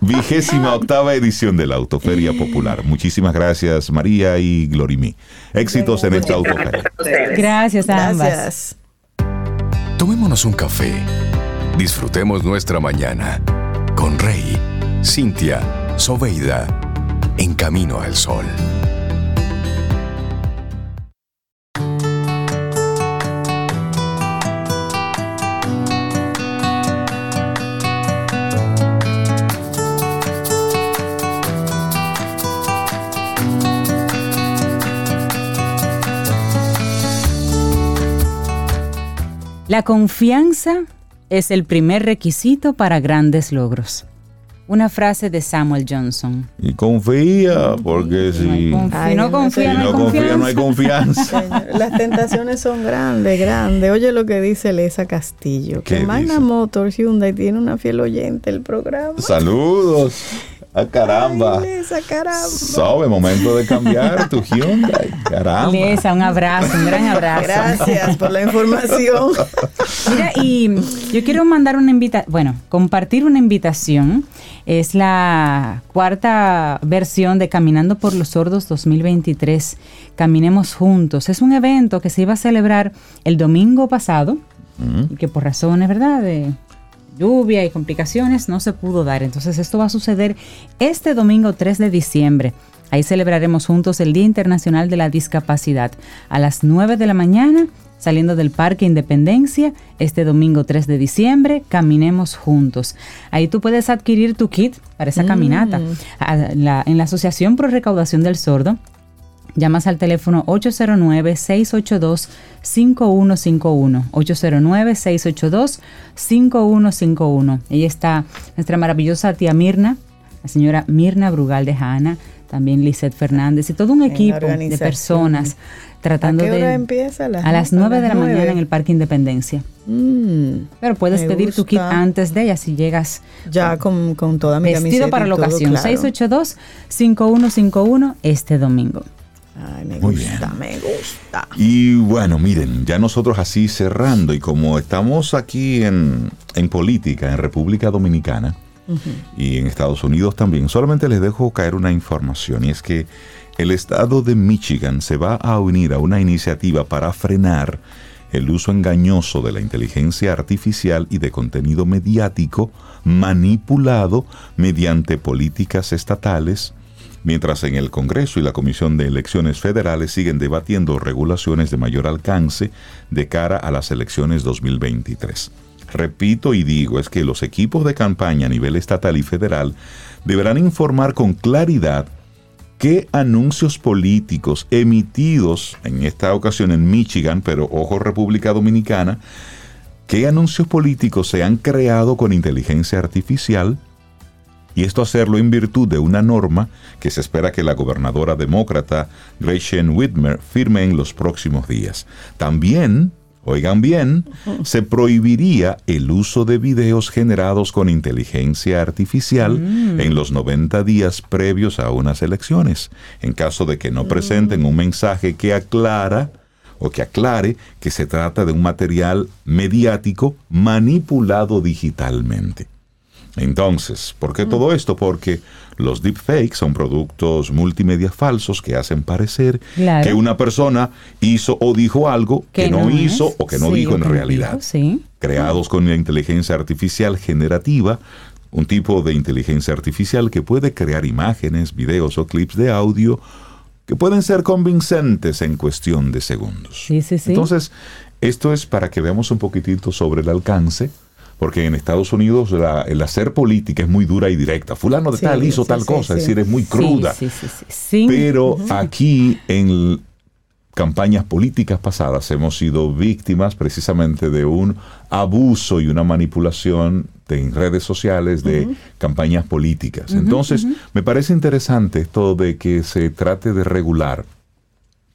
Vigésima octava edición de la Autoferia Popular. Muchísimas gracias, María y Glorimí. Éxitos en esta autoferia. Gracias a ambas. Gracias. Tomémonos un café. Disfrutemos nuestra mañana con Rey, Cintia, Soveida, en camino al sol. La confianza es el primer requisito para grandes logros. Una frase de Samuel Johnson. Y confía, porque si no, Ay, no confía, no confía, no hay confianza. Las tentaciones son grandes, grandes. Oye lo que dice Lesa Castillo, ¿Qué que Magna dice? Motors Hyundai tiene una fiel oyente el programa. Saludos. Ah, caramba. Ay, caramba. Sabe, momento de cambiar tu Hyundai. Caramba. Lesa, un abrazo, un gran abrazo. Gracias por la información. Mira, y yo quiero mandar una invitación, bueno, compartir una invitación. Es la cuarta versión de Caminando por los Sordos 2023. Caminemos juntos. Es un evento que se iba a celebrar el domingo pasado y que por razones, ¿verdad? De lluvia y complicaciones no se pudo dar. Entonces esto va a suceder este domingo 3 de diciembre. Ahí celebraremos juntos el Día Internacional de la Discapacidad a las 9 de la mañana, saliendo del Parque Independencia, este domingo 3 de diciembre, caminemos juntos. Ahí tú puedes adquirir tu kit para esa caminata. A la- en la Asociación Pro Recaudación del Sordo, Llamas al teléfono 809-682-5151. 809-682-5151. Ella está, nuestra maravillosa tía Mirna, la señora Mirna Brugal de Jana, también Lisette Fernández y todo un equipo de personas ¿A tratando qué hora de... empieza? a las 9 de la nueve? mañana en el Parque Independencia. Mm, Pero puedes pedir tu kit gusta. antes de ella si llegas ya con, con toda mi vestido para la ocasión. claro. 682-5151 este domingo. Ay, me Muy gusta, bien. me gusta. Y bueno, miren, ya nosotros así cerrando y como estamos aquí en, en política, en República Dominicana y en Estados Unidos también, solamente les dejo caer una información y es que el estado de Michigan se va a unir a una iniciativa para frenar el uso engañoso de la inteligencia artificial y de contenido mediático manipulado mediante políticas estatales mientras en el Congreso y la Comisión de Elecciones Federales siguen debatiendo regulaciones de mayor alcance de cara a las elecciones 2023. Repito y digo, es que los equipos de campaña a nivel estatal y federal deberán informar con claridad qué anuncios políticos emitidos, en esta ocasión en Michigan, pero ojo República Dominicana, qué anuncios políticos se han creado con inteligencia artificial, y esto hacerlo en virtud de una norma que se espera que la gobernadora demócrata Gretchen Whitmer firme en los próximos días. También, oigan bien, se prohibiría el uso de videos generados con inteligencia artificial en los 90 días previos a unas elecciones, en caso de que no presenten un mensaje que aclara o que aclare que se trata de un material mediático manipulado digitalmente. Entonces, ¿por qué todo esto? Porque los deepfakes son productos multimedia falsos que hacen parecer Claro. que una persona hizo o dijo algo que, no, hizo o que no Sí, dijo en realidad. dijo, sí. Creados con la inteligencia artificial generativa, un tipo de inteligencia artificial que puede crear imágenes, videos o clips de audio que pueden ser convincentes en cuestión de segundos. Sí, sí, sí. Entonces, esto es para que veamos un poquitito sobre el alcance, porque en Estados Unidos la- el hacer política es muy dura y directa. Fulano de Sí, tal hizo sí, tal sí, cosa, es decir, es muy cruda. Sí, sí, sí. Pero aquí en campañas políticas pasadas hemos sido víctimas precisamente de un abuso y una manipulación en redes sociales de campañas políticas. Entonces, me parece interesante esto de que se trate de regular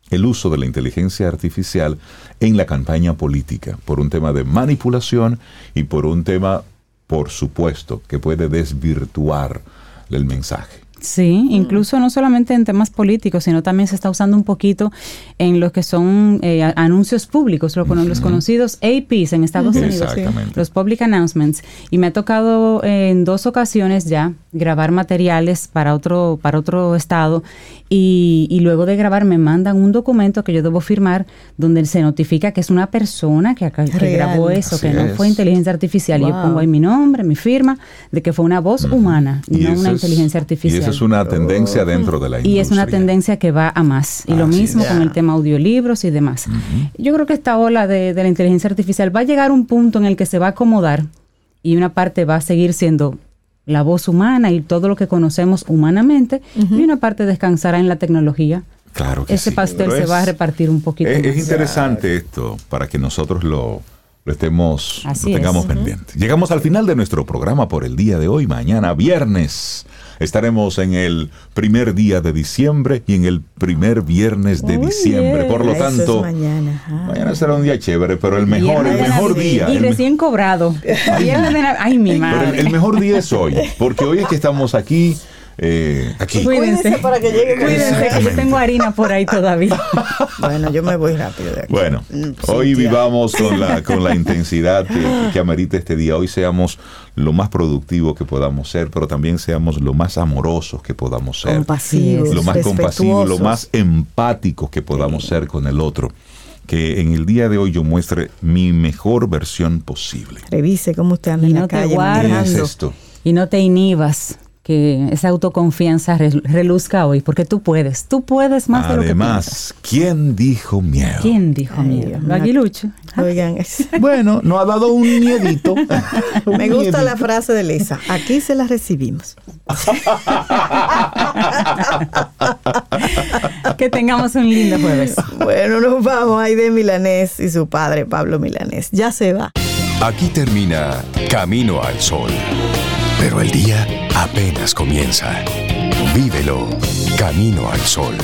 el uso de la inteligencia artificial en la campaña política por un tema de manipulación y por un tema, por supuesto, que puede desvirtuar el mensaje. Sí, incluso no solamente en temas políticos, sino también se está usando un poquito en lo que son eh, anuncios públicos, lo cono- los conocidos APs en Estados Unidos. Exactamente. Los Public Announcements. Y me ha tocado eh, en dos ocasiones ya grabar materiales para otro, para otro estado y, y luego de grabar me mandan un documento que yo debo firmar donde se notifica que es una persona que, que grabó eso, Así que no es. fue inteligencia artificial. Y yo Wow. pongo ahí mi nombre, mi firma, de que fue una voz humana y, no una es- inteligencia artificial. Esa es una tendencia dentro de la industria. Y es una tendencia que va a más. Y lo Así mismo es. con el tema audiolibros y demás. Yo creo que esta ola de, de la inteligencia artificial va a llegar a un punto en el que se va a acomodar y una parte va a seguir siendo la voz humana y todo lo que conocemos humanamente y una parte descansará en la tecnología. Claro que Ese sí, pastel se es- va a repartir un poquito Es, es más. interesante esto para que nosotros lo, lo estemos, Así lo tengamos es. Pendiente. Llegamos al final de nuestro programa por el día de hoy. Mañana, viernes, estaremos en el primer día de diciembre y en el primer viernes de Muy diciembre. bien. Por lo Eso tanto, mañana. Ah. mañana será un día chévere, pero el mejor, el mejor día. Y el me- recién cobrado. Ay, mi pero el, madre. el mejor día es hoy, porque hoy es que estamos aquí. Eh, aquí. Cuídense. para que llegue Cuídense que yo tengo harina por ahí todavía. *laughs* Bueno, yo me voy rápido de aquí. Bueno, Mm, hoy Cintia. vivamos con la, *laughs* con la intensidad que, que amerita este día. Hoy seamos lo más productivos que podamos ser, pero también seamos lo más amorosos que podamos ser. Compasivos, Lo más compasivos, lo más empáticos que podamos ser con el otro. Que en el día de hoy yo muestre mi mejor versión posible. Revise cómo usted anda Y en la no te calle guardes. ¿Qué es esto? Y no te inhibas, que esa autoconfianza re- reluzca hoy, porque tú puedes, tú puedes más de lo que. Además, ¿quién dijo miedo? ¿Quién dijo Ay, miedo? Lo aguilucho. Oigan, es- *laughs* Bueno, no ha dado un miedito. *laughs* Un me gusta la frase de Lisa. Aquí se la recibimos. *laughs* Que tengamos un lindo jueves. Bueno, nos vamos. Aide Milanés y su padre Pablo Milanés. Ya se va. Aquí termina Camino al Sol. Pero el día apenas comienza. Vívelo Camino al Sol.